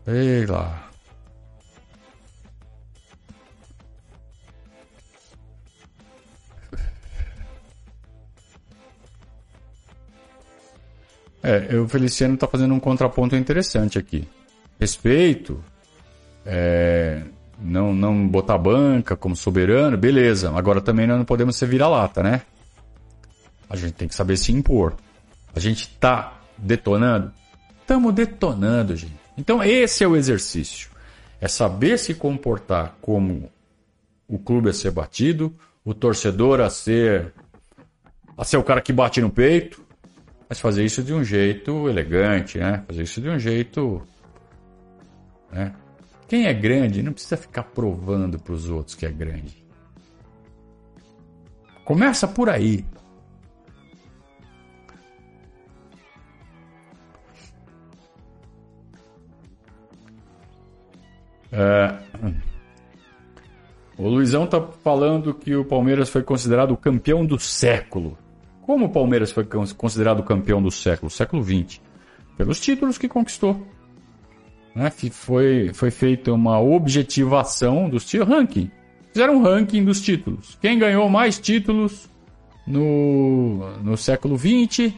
Speaker 2: Sei lá. É, o Feliciano está fazendo um contraponto interessante aqui. Respeito, é, não, não botar banca como soberano, beleza. Agora também nós não podemos ser vira-lata, né? A gente tem que saber se impor. A gente está detonando? Estamos detonando, gente. Então esse é o exercício. É saber se comportar como o clube a ser batido, o torcedor a ser a ser o cara que bate no peito, mas fazer isso de um jeito elegante, né? Fazer isso de um jeito. Né? Quem é grande não precisa ficar provando para os outros que é grande. Começa por aí. É... O Luizão tá falando que o Palmeiras foi considerado o campeão do século. Como o Palmeiras foi considerado campeão do século, século XX? Pelos títulos que conquistou. Né? Foi, foi feita uma objetivação dos títulos, ranking. Fizeram um ranking dos títulos. Quem ganhou mais títulos no, no século XX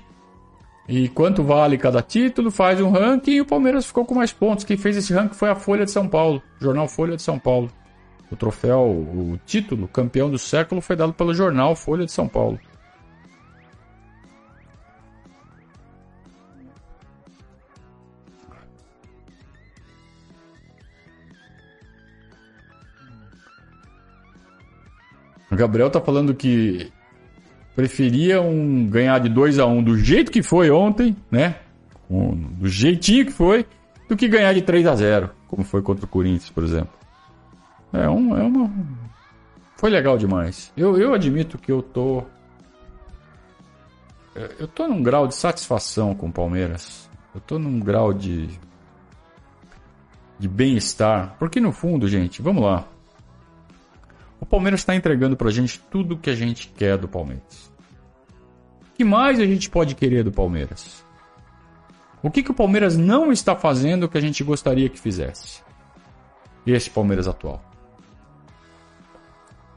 Speaker 2: e quanto vale cada título, faz um ranking e o Palmeiras ficou com mais pontos. Quem fez esse ranking foi a Folha de São Paulo, jornal Folha de São Paulo. O troféu, o título campeão do século foi dado pelo jornal Folha de São Paulo. O Gabriel tá falando que preferia um ganhar de 2 a 1 um do jeito que foi ontem, né? Do jeitinho que foi, do que ganhar de 3 a 0 como foi contra o Corinthians, por exemplo. É, um, é uma. Foi legal demais. Eu, eu admito que eu tô. Eu tô num grau de satisfação com o Palmeiras. Eu tô num grau de. de bem-estar. Porque no fundo, gente, vamos lá. O Palmeiras está entregando para a gente tudo o que a gente quer do Palmeiras. O que mais a gente pode querer do Palmeiras? O que, que o Palmeiras não está fazendo que a gente gostaria que fizesse? Esse Palmeiras atual.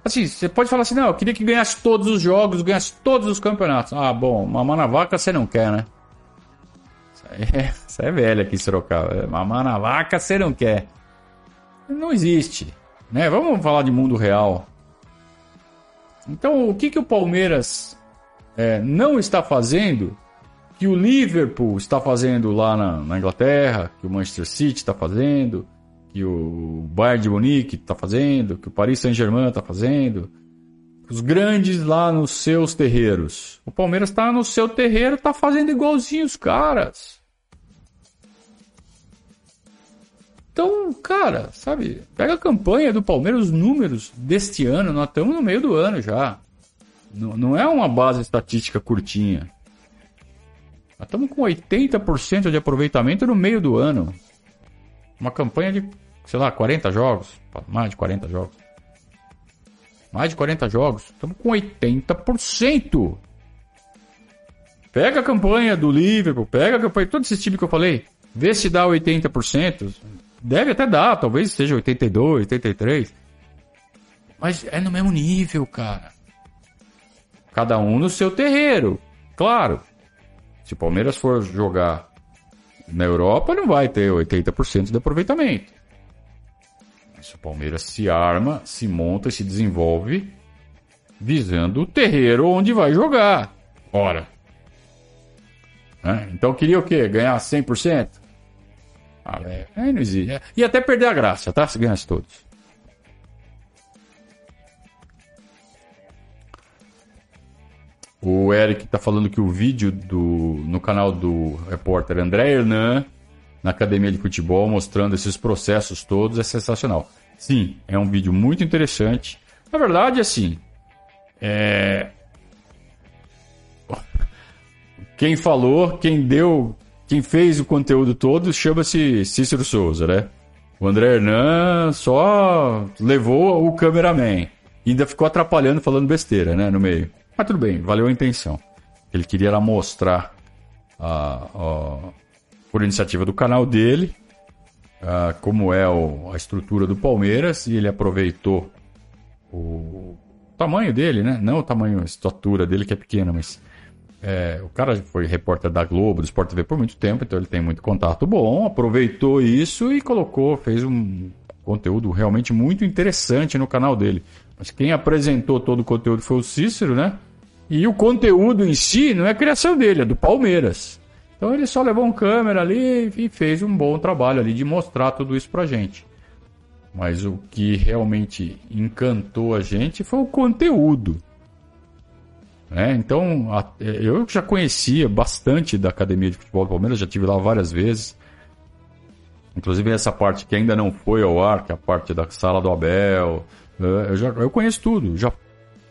Speaker 2: Assim, você pode falar assim, não, eu queria que ganhasse todos os jogos, ganhasse todos os campeonatos. Ah, bom, mamar na vaca você não quer, né? Isso é, isso é velha aqui, Sorocaba. Mamar na vaca você não quer. Não existe. Né? Vamos falar de mundo real. Então, o que, que o Palmeiras é, não está fazendo que o Liverpool está fazendo lá na, na Inglaterra, que o Manchester City está fazendo, que o Bayern de Munique está fazendo, que o Paris Saint-Germain está fazendo. Os grandes lá nos seus terreiros. O Palmeiras está no seu terreiro, está fazendo igualzinho os caras. Então, cara, sabe, pega a campanha do Palmeiras, os números deste ano, nós estamos no meio do ano já. Não, não é uma base estatística curtinha. Nós estamos com 80% de aproveitamento no meio do ano. Uma campanha de, sei lá, 40 jogos, mais de 40 jogos. Mais de 40 jogos. Estamos com 80%. Pega a campanha do Liverpool, pega a campanha de todos esses times que eu falei. Vê se dá 80%. Deve até dar, talvez seja 82, 83. Mas é no mesmo nível, cara. Cada um no seu terreiro. Claro. Se o Palmeiras for jogar na Europa, não vai ter 80% de aproveitamento. Mas o Palmeiras se arma, se monta e se desenvolve visando o terreiro onde vai jogar. Ora. Então queria o quê? Ganhar 100%? Ah, é, não existe. E até perder a graça, tá? Se ganhasse todos. O Eric tá falando que o vídeo do, no canal do repórter André Hernan, na academia de futebol, mostrando esses processos todos, é sensacional. Sim, é um vídeo muito interessante. Na verdade, assim, é... quem falou, quem deu, quem fez o conteúdo todo chama-se Cícero Souza, né? O André Hernan só levou o cameraman. E ainda ficou atrapalhando, falando besteira, né, no meio. Mas tudo bem, valeu a intenção. Ele queria mostrar, a, a, por iniciativa do canal dele, a, como é o, a estrutura do Palmeiras, e ele aproveitou o tamanho dele, né? Não o tamanho, a estatura dele que é pequena, mas é, o cara foi repórter da Globo, do Sport TV por muito tempo, então ele tem muito contato bom, aproveitou isso e colocou, fez um conteúdo realmente muito interessante no canal dele. Mas quem apresentou todo o conteúdo foi o Cícero, né? E o conteúdo em si não é criação dele, é do Palmeiras. Então ele só levou um câmera ali e fez um bom trabalho ali de mostrar tudo isso pra gente. Mas o que realmente encantou a gente foi o conteúdo. É, então, eu já conhecia bastante da Academia de Futebol do Palmeiras, já tive lá várias vezes. Inclusive essa parte que ainda não foi ao ar, que é a parte da sala do Abel, eu, já, eu conheço tudo, já,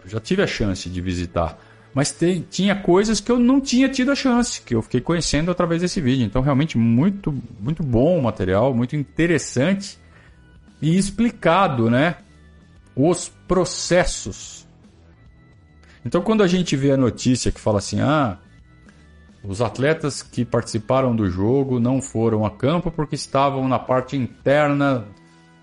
Speaker 2: já tive a chance de visitar. Mas tinha coisas que eu não tinha tido a chance, que eu fiquei conhecendo através desse vídeo. Então, realmente, muito, muito bom o material, muito interessante e explicado, né? Os processos. Então, quando a gente vê a notícia que fala assim, ah, os atletas que participaram do jogo não foram a campo porque estavam na parte interna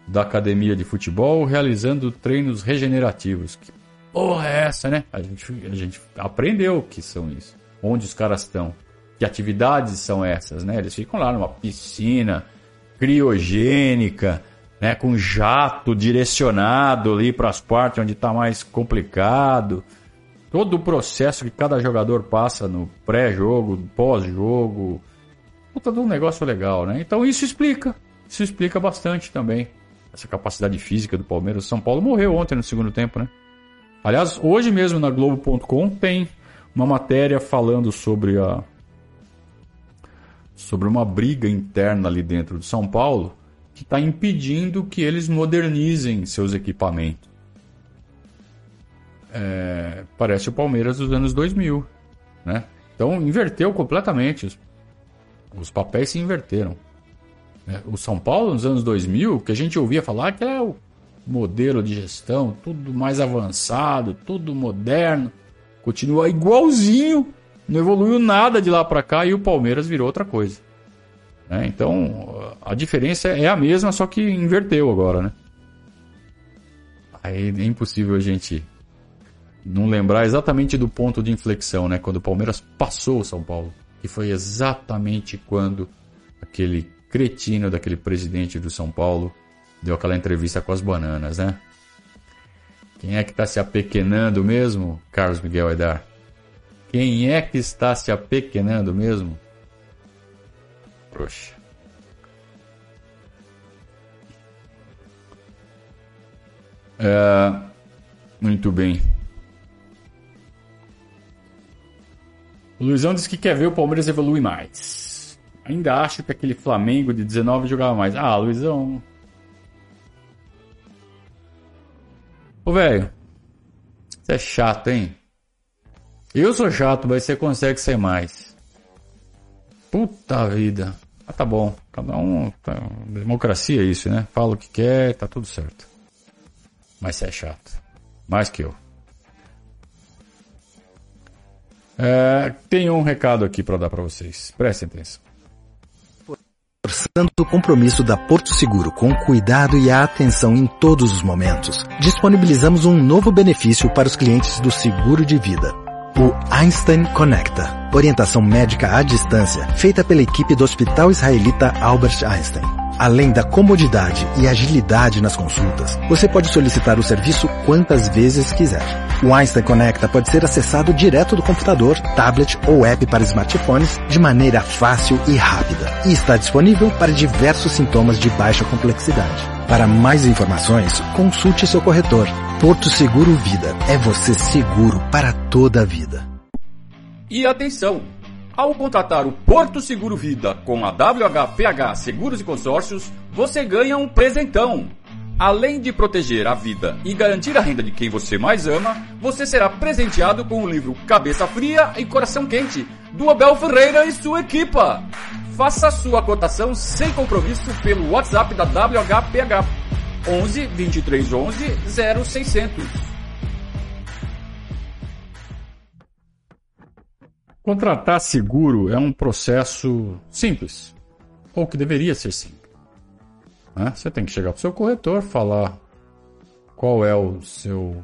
Speaker 2: da academia de futebol realizando treinos regenerativos. Que porra é essa, né? A gente, a gente aprendeu o que são isso. Onde os caras estão. Que atividades são essas, né? Eles ficam lá numa piscina criogênica, né? Com jato direcionado ali para as partes onde está mais complicado. Todo o processo que cada jogador passa no pré-jogo, pós-jogo. Puta de um negócio legal, né? Então isso explica. Isso explica bastante também essa capacidade física do Palmeiras. São Paulo morreu ontem no segundo tempo, né? Aliás, hoje mesmo na Globo.com tem uma matéria falando sobre a sobre uma briga interna ali dentro de São Paulo que está impedindo que eles modernizem seus equipamentos. É, parece o Palmeiras dos anos 2000, né? Então inverteu completamente, os, os papéis se inverteram. Né? O São Paulo, nos anos 2000, que a gente ouvia falar que é o modelo de gestão, tudo mais avançado, tudo moderno, continua igualzinho, não evoluiu nada de lá para cá e o Palmeiras virou outra coisa. Né? Então a diferença é a mesma, só que inverteu agora, né? Aí é impossível a gente não lembrar exatamente do ponto de inflexão, né? Quando o Palmeiras passou o São Paulo, que foi exatamente quando aquele cretino daquele presidente do São Paulo deu aquela entrevista com as bananas, né? Quem é que está se apequenando mesmo, Carlos Miguel Edar? Quem é que está se apequenando mesmo? Poxa. É, muito bem. O Luizão disse que quer ver o Palmeiras evoluir mais. Ainda acho que aquele Flamengo de 19 jogava mais. Ah, Luizão. Ô, velho. Você é chato, hein? Eu sou chato, mas você consegue ser mais. Puta vida. Ah, tá bom. Cada um. Tá... Democracia é isso, né? Fala o que quer, tá tudo certo. Mas você é chato. Mais que eu. É, tem um recado aqui para dar para vocês. Prestem atenção.
Speaker 5: Santo compromisso da Porto Seguro com o cuidado e a atenção em todos os momentos, disponibilizamos um novo benefício para os clientes do seguro de vida. O Einstein Conecta, orientação médica à distância, feita pela equipe do Hospital Israelita Albert Einstein. Além da comodidade e agilidade nas consultas, você pode solicitar o serviço quantas vezes quiser. O Einstein Conecta pode ser acessado direto do computador, tablet ou app para smartphones de maneira fácil e rápida. E está disponível para diversos sintomas de baixa complexidade. Para mais informações, consulte seu corretor. Porto Seguro Vida é você seguro para toda a vida.
Speaker 2: E atenção! Ao contratar o Porto Seguro Vida com a WHPH Seguros e Consórcios, você ganha um presentão. Além de proteger a vida e garantir a renda de quem você mais ama, você será presenteado com o livro Cabeça Fria e Coração Quente, do Abel Ferreira e sua equipa. Faça sua cotação sem compromisso pelo WhatsApp da WHPH 11 23 11 0600. Contratar seguro é um processo simples, ou que deveria ser simples. Né? Você tem que chegar para o seu corretor, falar qual é o seu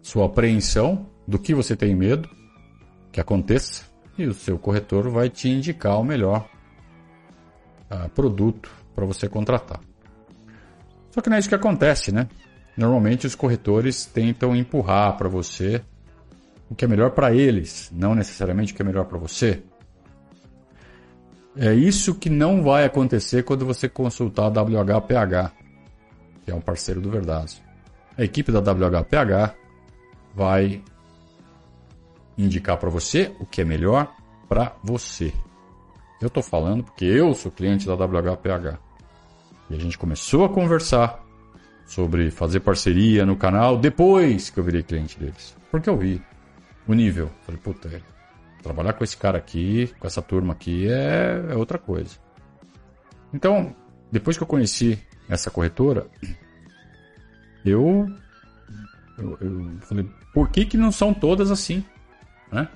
Speaker 2: sua apreensão, do que você tem medo que aconteça, e o seu corretor vai te indicar o melhor uh, produto para você contratar. Só que não é isso que acontece, né? Normalmente os corretores tentam empurrar para você o que é melhor para eles, não necessariamente o que é melhor para você. É isso que não vai acontecer quando você consultar a WHPH, que é um parceiro do Verdazo. A equipe da WHPH vai indicar para você o que é melhor para você. Eu estou falando porque eu sou cliente da WHPH. E a gente começou a conversar sobre fazer parceria no canal depois que eu virei cliente deles. Porque eu vi o nível. Falei, puta, é, trabalhar com esse cara aqui, com essa turma aqui, é, é outra coisa. Então, depois que eu conheci essa corretora, eu, eu, eu, falei, por que, que não são todas assim? Né?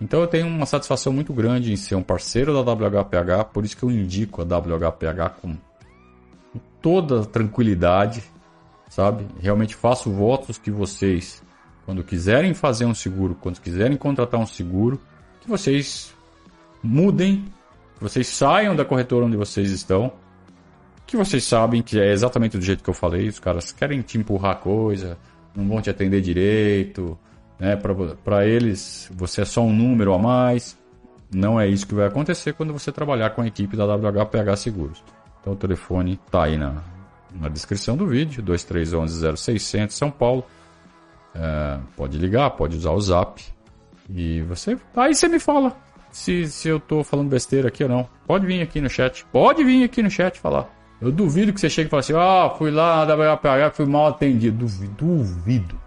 Speaker 2: Então eu tenho uma satisfação muito grande em ser um parceiro da WHPH, por isso que eu indico a WHPH com toda tranquilidade, sabe? Realmente faço votos que vocês quando quiserem fazer um seguro, quando quiserem contratar um seguro, que vocês mudem, que vocês saiam da corretora onde vocês estão, que vocês sabem que é exatamente do jeito que eu falei, os caras querem te empurrar coisa, não vão te atender direito, né? Para eles você é só um número a mais. Não é isso que vai acontecer quando você trabalhar com a equipe da WHPH Seguros. Então o telefone está aí na, na descrição do vídeo, 2311 0600 São Paulo. É, pode ligar, pode usar o zap. E você. Aí você me fala se, se eu tô falando besteira aqui ou não. Pode vir aqui no chat. Pode vir aqui no chat falar. Eu duvido que você chegue e fale assim: Ah, fui lá na WPH, fui mal atendido. Duvido. duvido.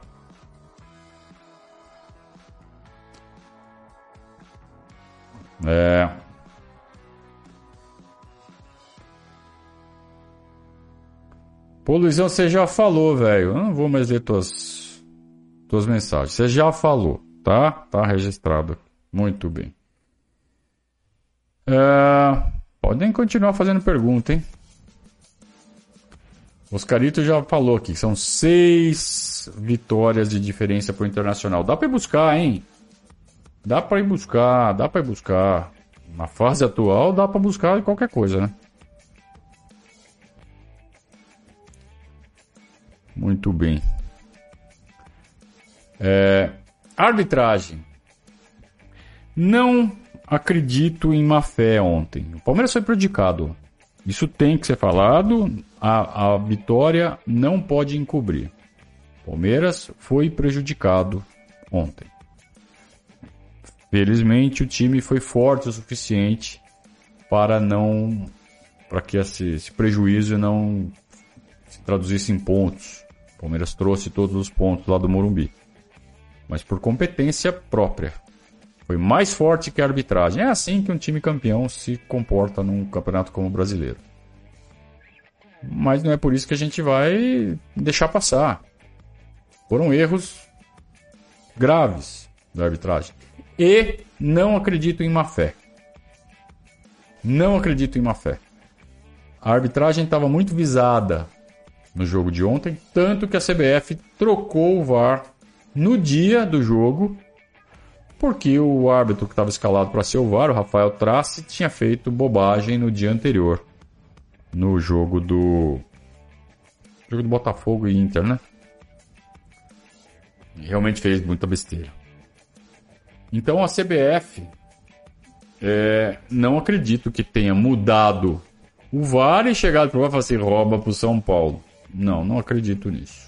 Speaker 2: É. Pô, Luizão, você já falou, velho. Eu não vou mais ler tuas suas mensagens. Você já falou, tá? Tá registrado. Muito bem. É, podem continuar fazendo pergunta, hein? Oscarito já falou aqui, são seis vitórias de diferença pro Internacional. Dá para ir buscar, hein? Dá para ir buscar, dá para ir buscar. Na fase atual, dá para buscar qualquer coisa, né? Muito bem. É, arbitragem. Não acredito em má fé ontem. O Palmeiras foi prejudicado. Isso tem que ser falado. A, a vitória não pode encobrir. Palmeiras foi prejudicado ontem. Felizmente o time foi forte o suficiente para não para que esse, esse, prejuízo não se traduzisse em pontos. O Palmeiras trouxe todos os pontos lá do Morumbi. Mas por competência própria. Foi mais forte que a arbitragem. É assim que um time campeão se comporta num campeonato como o brasileiro. Mas não é por isso que a gente vai deixar passar. Foram erros graves da arbitragem. E não acredito em má fé. Não acredito em má fé. A arbitragem estava muito visada no jogo de ontem, tanto que a CBF trocou o VAR no dia do jogo, porque o árbitro que estava escalado para ser o VAR, o Rafael Trace, tinha feito bobagem no dia anterior, no jogo do jogo do Botafogo e Inter, né? Realmente fez muita besteira. Então a CBF é, não acredito que tenha mudado o VAR e chegado para o VAR e falar assim, rouba para o São Paulo. Não, não acredito nisso.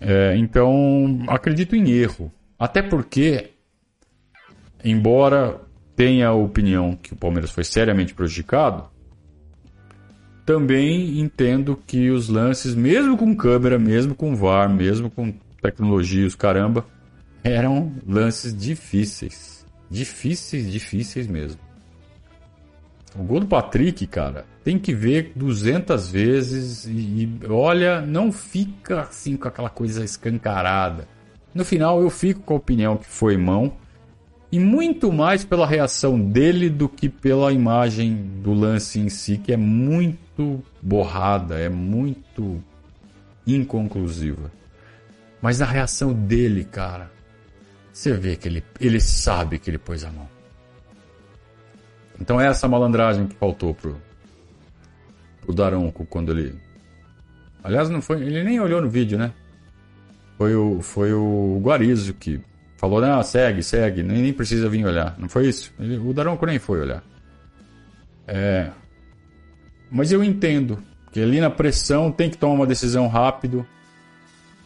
Speaker 2: É, então, acredito em erro. Até porque, embora tenha a opinião que o Palmeiras foi seriamente prejudicado, também entendo que os lances, mesmo com câmera, mesmo com VAR, mesmo com tecnologia, os caramba, eram lances difíceis. Difíceis, difíceis mesmo. O gol do Patrick, cara, tem que ver 200 vezes e, e, olha, não fica assim com aquela coisa escancarada. No final eu fico com a opinião que foi mão e muito mais pela reação dele do que pela imagem do lance em si, que é muito borrada, é muito inconclusiva. Mas a reação dele, cara, você vê que ele, ele sabe que ele pôs a mão. Então é essa malandragem que faltou pro, pro Daronco quando ele. Aliás, não foi. Ele nem olhou no vídeo, né? Foi o, foi o Guarizo que falou, não, segue, segue, nem, nem precisa vir olhar. Não foi isso? Ele, o Daronco nem foi olhar. É. Mas eu entendo que ali na pressão tem que tomar uma decisão rápido.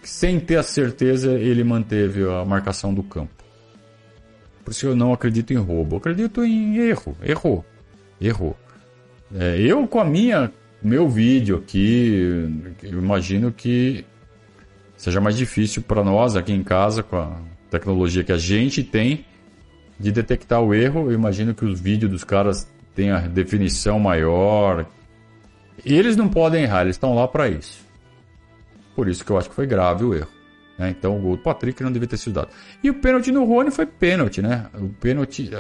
Speaker 2: Sem ter a certeza, ele manteve a marcação do campo. Por isso eu não acredito em roubo. Eu acredito em erro. Errou. Errou. É, eu com a minha meu vídeo aqui, eu imagino que seja mais difícil para nós aqui em casa com a tecnologia que a gente tem de detectar o erro. Eu imagino que os vídeos dos caras têm a definição maior. Eles não podem errar, eles estão lá para isso. Por isso que eu acho que foi grave o erro. Né? Então o gol do Patrick não devia ter sido dado. E o pênalti no Rony foi pênalti, né? O pênalti.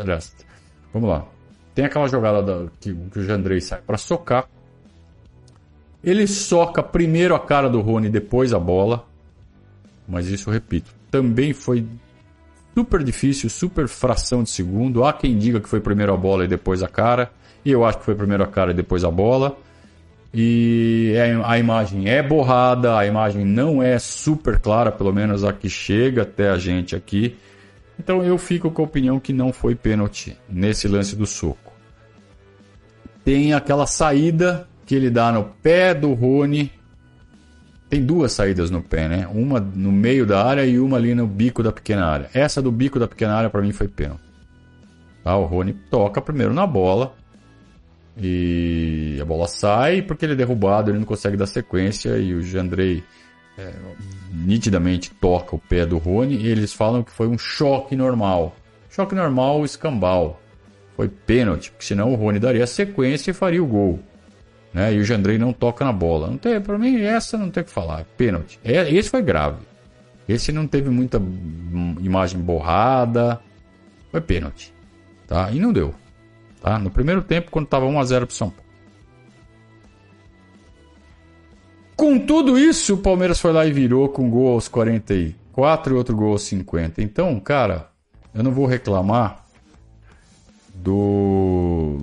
Speaker 2: Vamos lá. Tem aquela jogada da, que, que, o Jandrei sai para socar. Ele soca primeiro a cara do Rony, depois a bola. Mas isso, repito, também foi super difícil, super fração de segundo. Há quem diga que foi primeiro a bola e depois a cara. E eu acho que foi primeiro a cara e depois a bola. E é, a imagem é borrada, a imagem não é super clara, pelo menos a que chega até a gente aqui. Então eu fico com a opinião que não foi pênalti nesse lance do soco. Tem aquela saída que ele dá no pé do Rony. Tem duas saídas no pé, né? Uma no meio da área e uma ali no bico da pequena área. Essa do bico da pequena área para mim foi pênalti. Tá? O Rony toca primeiro na bola, e a bola sai porque ele é derrubado, ele não consegue dar sequência e o Jandrei é, nitidamente toca o pé do Rony e eles falam que foi um choque normal. Choque normal, escambau. Foi pênalti, porque senão o Rony daria sequência e faria o gol. Né? E o Jandrei não toca na bola. Não tem, para mim essa não tem o que falar. Pênalti. É, esse foi grave. Esse não teve muita imagem borrada. Foi pênalti. Tá? E não deu. Tá? No primeiro tempo, quando estava 1 a 0 para São Paulo. Com tudo isso, o Palmeiras foi lá e virou com gol aos 44 e outro gol aos 50. Então, cara, eu não vou reclamar do,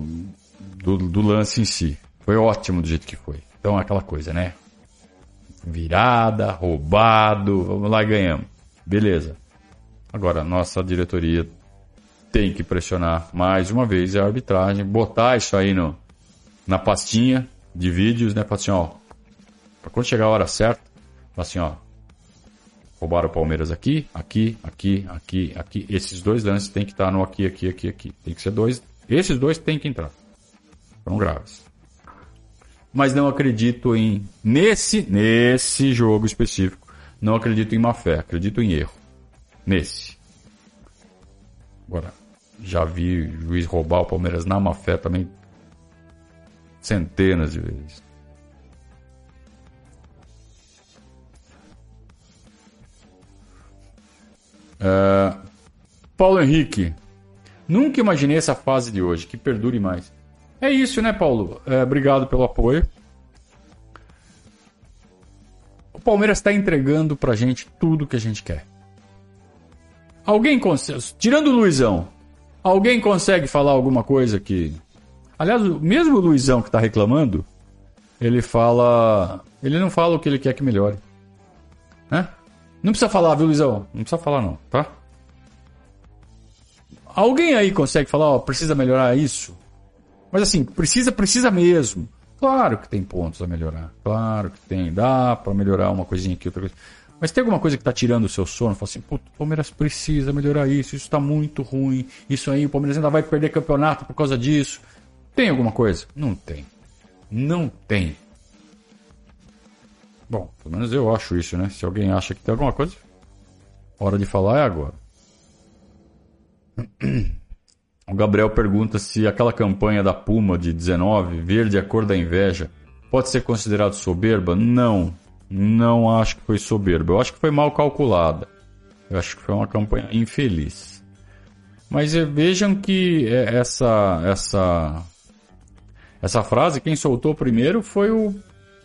Speaker 2: do, do lance em si. Foi ótimo do jeito que foi. Então, aquela coisa, né? Virada, roubado, vamos lá, ganhamos. Beleza. Agora, nossa diretoria tem que pressionar mais uma vez a arbitragem, botar isso aí no, na pastinha de vídeos, né? Falar assim, ó, pra quando chegar a hora certa, falar assim, ó, roubaram o Palmeiras aqui, aqui, aqui, aqui, aqui. Esses dois lances tem que estar no aqui, aqui, aqui, aqui. Tem que ser dois. Esses dois tem que entrar. São graves. Mas não acredito em nesse nesse jogo específico. Não acredito em má fé, acredito em erro. Nesse. Agora, já vi juiz roubar o Palmeiras na má fé também centenas de vezes. Uh, Paulo Henrique, nunca imaginei essa fase de hoje, que perdure mais. É isso, né, Paulo? É, obrigado pelo apoio. O Palmeiras está entregando pra gente tudo que a gente quer. Alguém consegue. Tirando o Luizão, alguém consegue falar alguma coisa que. Aliás, mesmo o Luizão que está reclamando, ele fala. Ele não fala o que ele quer que melhore. Né? Não precisa falar, viu, Luizão? Não precisa falar, não, tá? Alguém aí consegue falar, ó, precisa melhorar isso? Mas assim, precisa, precisa mesmo. Claro que tem pontos a melhorar. Claro que tem. Dá para melhorar uma coisinha aqui, outra coisa. Mas tem alguma coisa que tá tirando o seu sono? Fala assim, puto, o Palmeiras precisa melhorar isso, isso tá muito ruim. Isso aí, o Palmeiras ainda vai perder campeonato por causa disso. Tem alguma coisa? Não tem. Não tem. Bom, pelo menos eu acho isso, né? Se alguém acha que tem alguma coisa, hora de falar é agora. O Gabriel pergunta se aquela campanha da Puma de 19, verde a cor da inveja, pode ser considerado soberba? Não, não acho que foi soberba. Eu acho que foi mal calculada. Eu acho que foi uma campanha infeliz. Mas eh, vejam que eh, essa essa essa frase quem soltou primeiro foi o,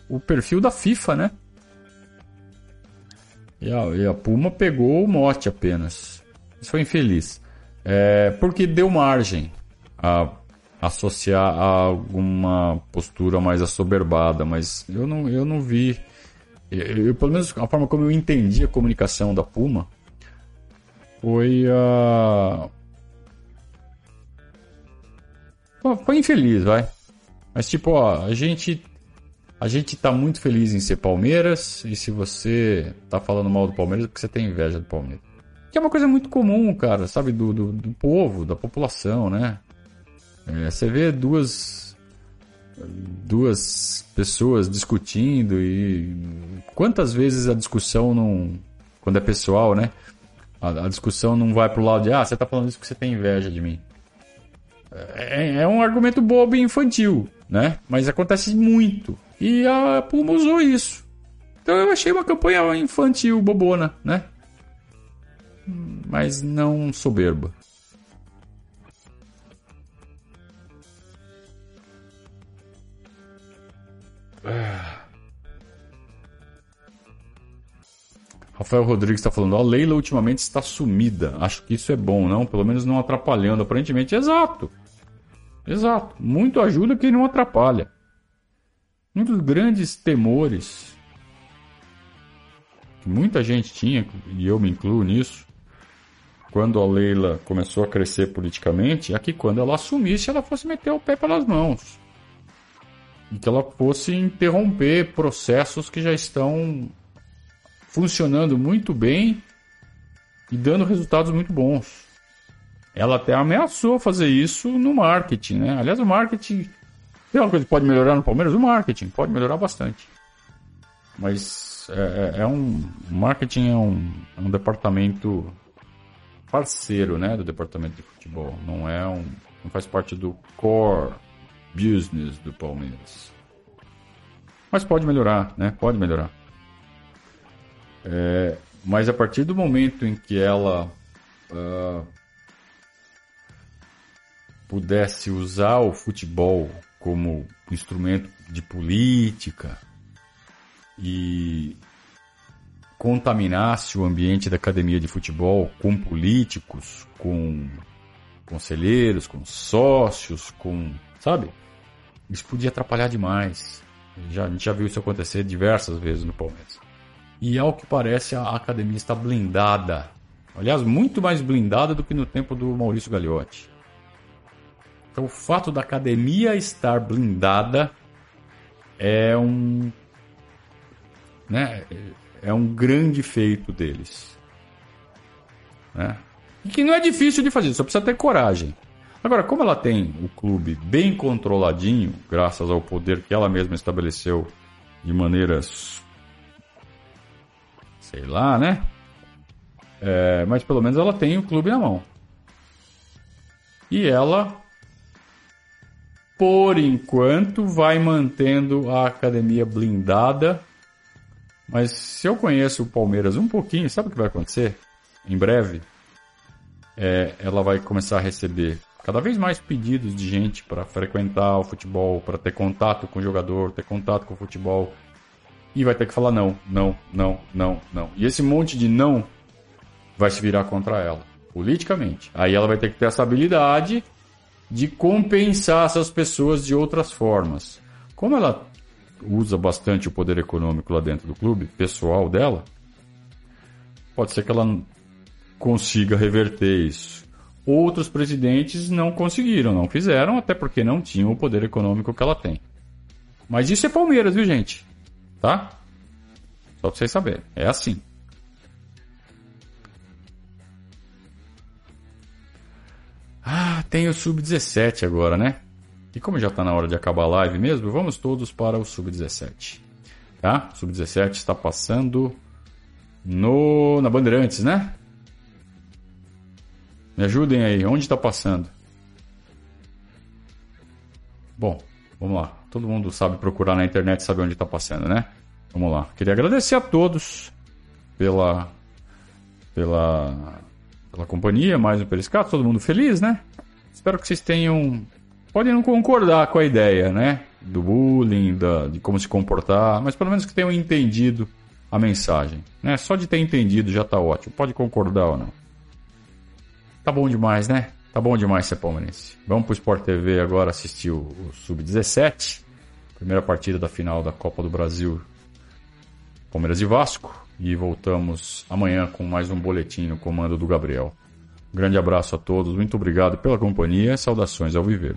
Speaker 2: o perfil da FIFA, né? E a, e a Puma pegou o mote apenas. Isso foi infeliz. É, porque deu margem a associar a alguma postura mais assoberbada, mas eu não, eu não vi. Eu, pelo menos a forma como eu entendi a comunicação da Puma foi a. Uh... Foi infeliz, vai. Mas tipo, ó, a gente a gente tá muito feliz em ser Palmeiras e se você tá falando mal do Palmeiras é porque você tem inveja do Palmeiras. Que é uma coisa muito comum, cara, sabe? Do, do, do povo, da população, né? É, você vê duas, duas pessoas discutindo e quantas vezes a discussão não. Quando é pessoal, né? A, a discussão não vai pro lado de, ah, você tá falando isso porque você tem inveja de mim. É, é um argumento bobo e infantil, né? Mas acontece muito. E a Puma usou isso. Então eu achei uma campanha infantil bobona, né? mas não soberba. Rafael Rodrigues está falando, a Leila ultimamente está sumida. Acho que isso é bom, não? Pelo menos não atrapalhando, aparentemente. Exato. Exato. Muito ajuda quem não atrapalha. Um dos grandes temores que muita gente tinha, e eu me incluo nisso, quando a Leila começou a crescer politicamente, é que quando ela assumisse, ela fosse meter o pé pelas mãos. E que ela fosse interromper processos que já estão funcionando muito bem e dando resultados muito bons. Ela até ameaçou fazer isso no marketing, né? Aliás, o marketing. Tem uma coisa que pode melhorar no Palmeiras? O marketing pode melhorar bastante. Mas é, é, é um. Marketing é um, é um departamento parceiro, né, do departamento de futebol. Não é um, não faz parte do core business do Palmeiras. Mas pode melhorar, né? Pode melhorar. É, mas a partir do momento em que ela uh, pudesse usar o futebol como instrumento de política e contaminasse o ambiente da academia de futebol com políticos, com conselheiros, com sócios, com. Sabe? Isso podia atrapalhar demais. Já, a gente já viu isso acontecer diversas vezes no Palmeiras. E ao que parece, a academia está blindada. Aliás, muito mais blindada do que no tempo do Maurício Gagliotti. Então, o fato da academia estar blindada é um. Né, é um grande feito deles. Né? E que não é difícil de fazer, só precisa ter coragem. Agora, como ela tem o clube bem controladinho, graças ao poder que ela mesma estabeleceu de maneiras. sei lá, né? É, mas pelo menos ela tem o clube na mão. E ela, por enquanto, vai mantendo a academia blindada. Mas se eu conheço o Palmeiras um pouquinho, sabe o que vai acontecer? Em breve, é, ela vai começar a receber cada vez mais pedidos de gente para frequentar o futebol, para ter contato com o jogador, ter contato com o futebol. E vai ter que falar não, não, não, não, não. E esse monte de não vai se virar contra ela, politicamente. Aí ela vai ter que ter essa habilidade de compensar essas pessoas de outras formas. Como ela usa bastante o poder econômico lá dentro do clube, pessoal dela, pode ser que ela consiga reverter isso. Outros presidentes não conseguiram, não fizeram, até porque não tinham o poder econômico que ela tem. Mas isso é Palmeiras, viu, gente? Tá? Só pra vocês saberem. É assim. Ah, tem o Sub-17 agora, né? E como já está na hora de acabar a live mesmo, vamos todos para o Sub-17. Tá? Sub-17 está passando no na Bandeirantes, né? Me ajudem aí, onde está passando? Bom, vamos lá. Todo mundo sabe procurar na internet, sabe onde está passando, né? Vamos lá. Queria agradecer a todos pela pela pela companhia, mais um Periscato, todo mundo feliz, né? Espero que vocês tenham. Podem não concordar com a ideia, né? Do bullying, da, de como se comportar, mas pelo menos que tenham entendido a mensagem. Né? Só de ter entendido já tá ótimo. Pode concordar ou não. Tá bom demais, né? Tá bom demais ser palmeirense. Vamos pro Sport TV agora assistir o, o Sub-17. Primeira partida da final da Copa do Brasil. Palmeiras e Vasco e voltamos amanhã com mais um boletim no comando do Gabriel. Grande abraço a todos, muito obrigado pela companhia, saudações ao Viver.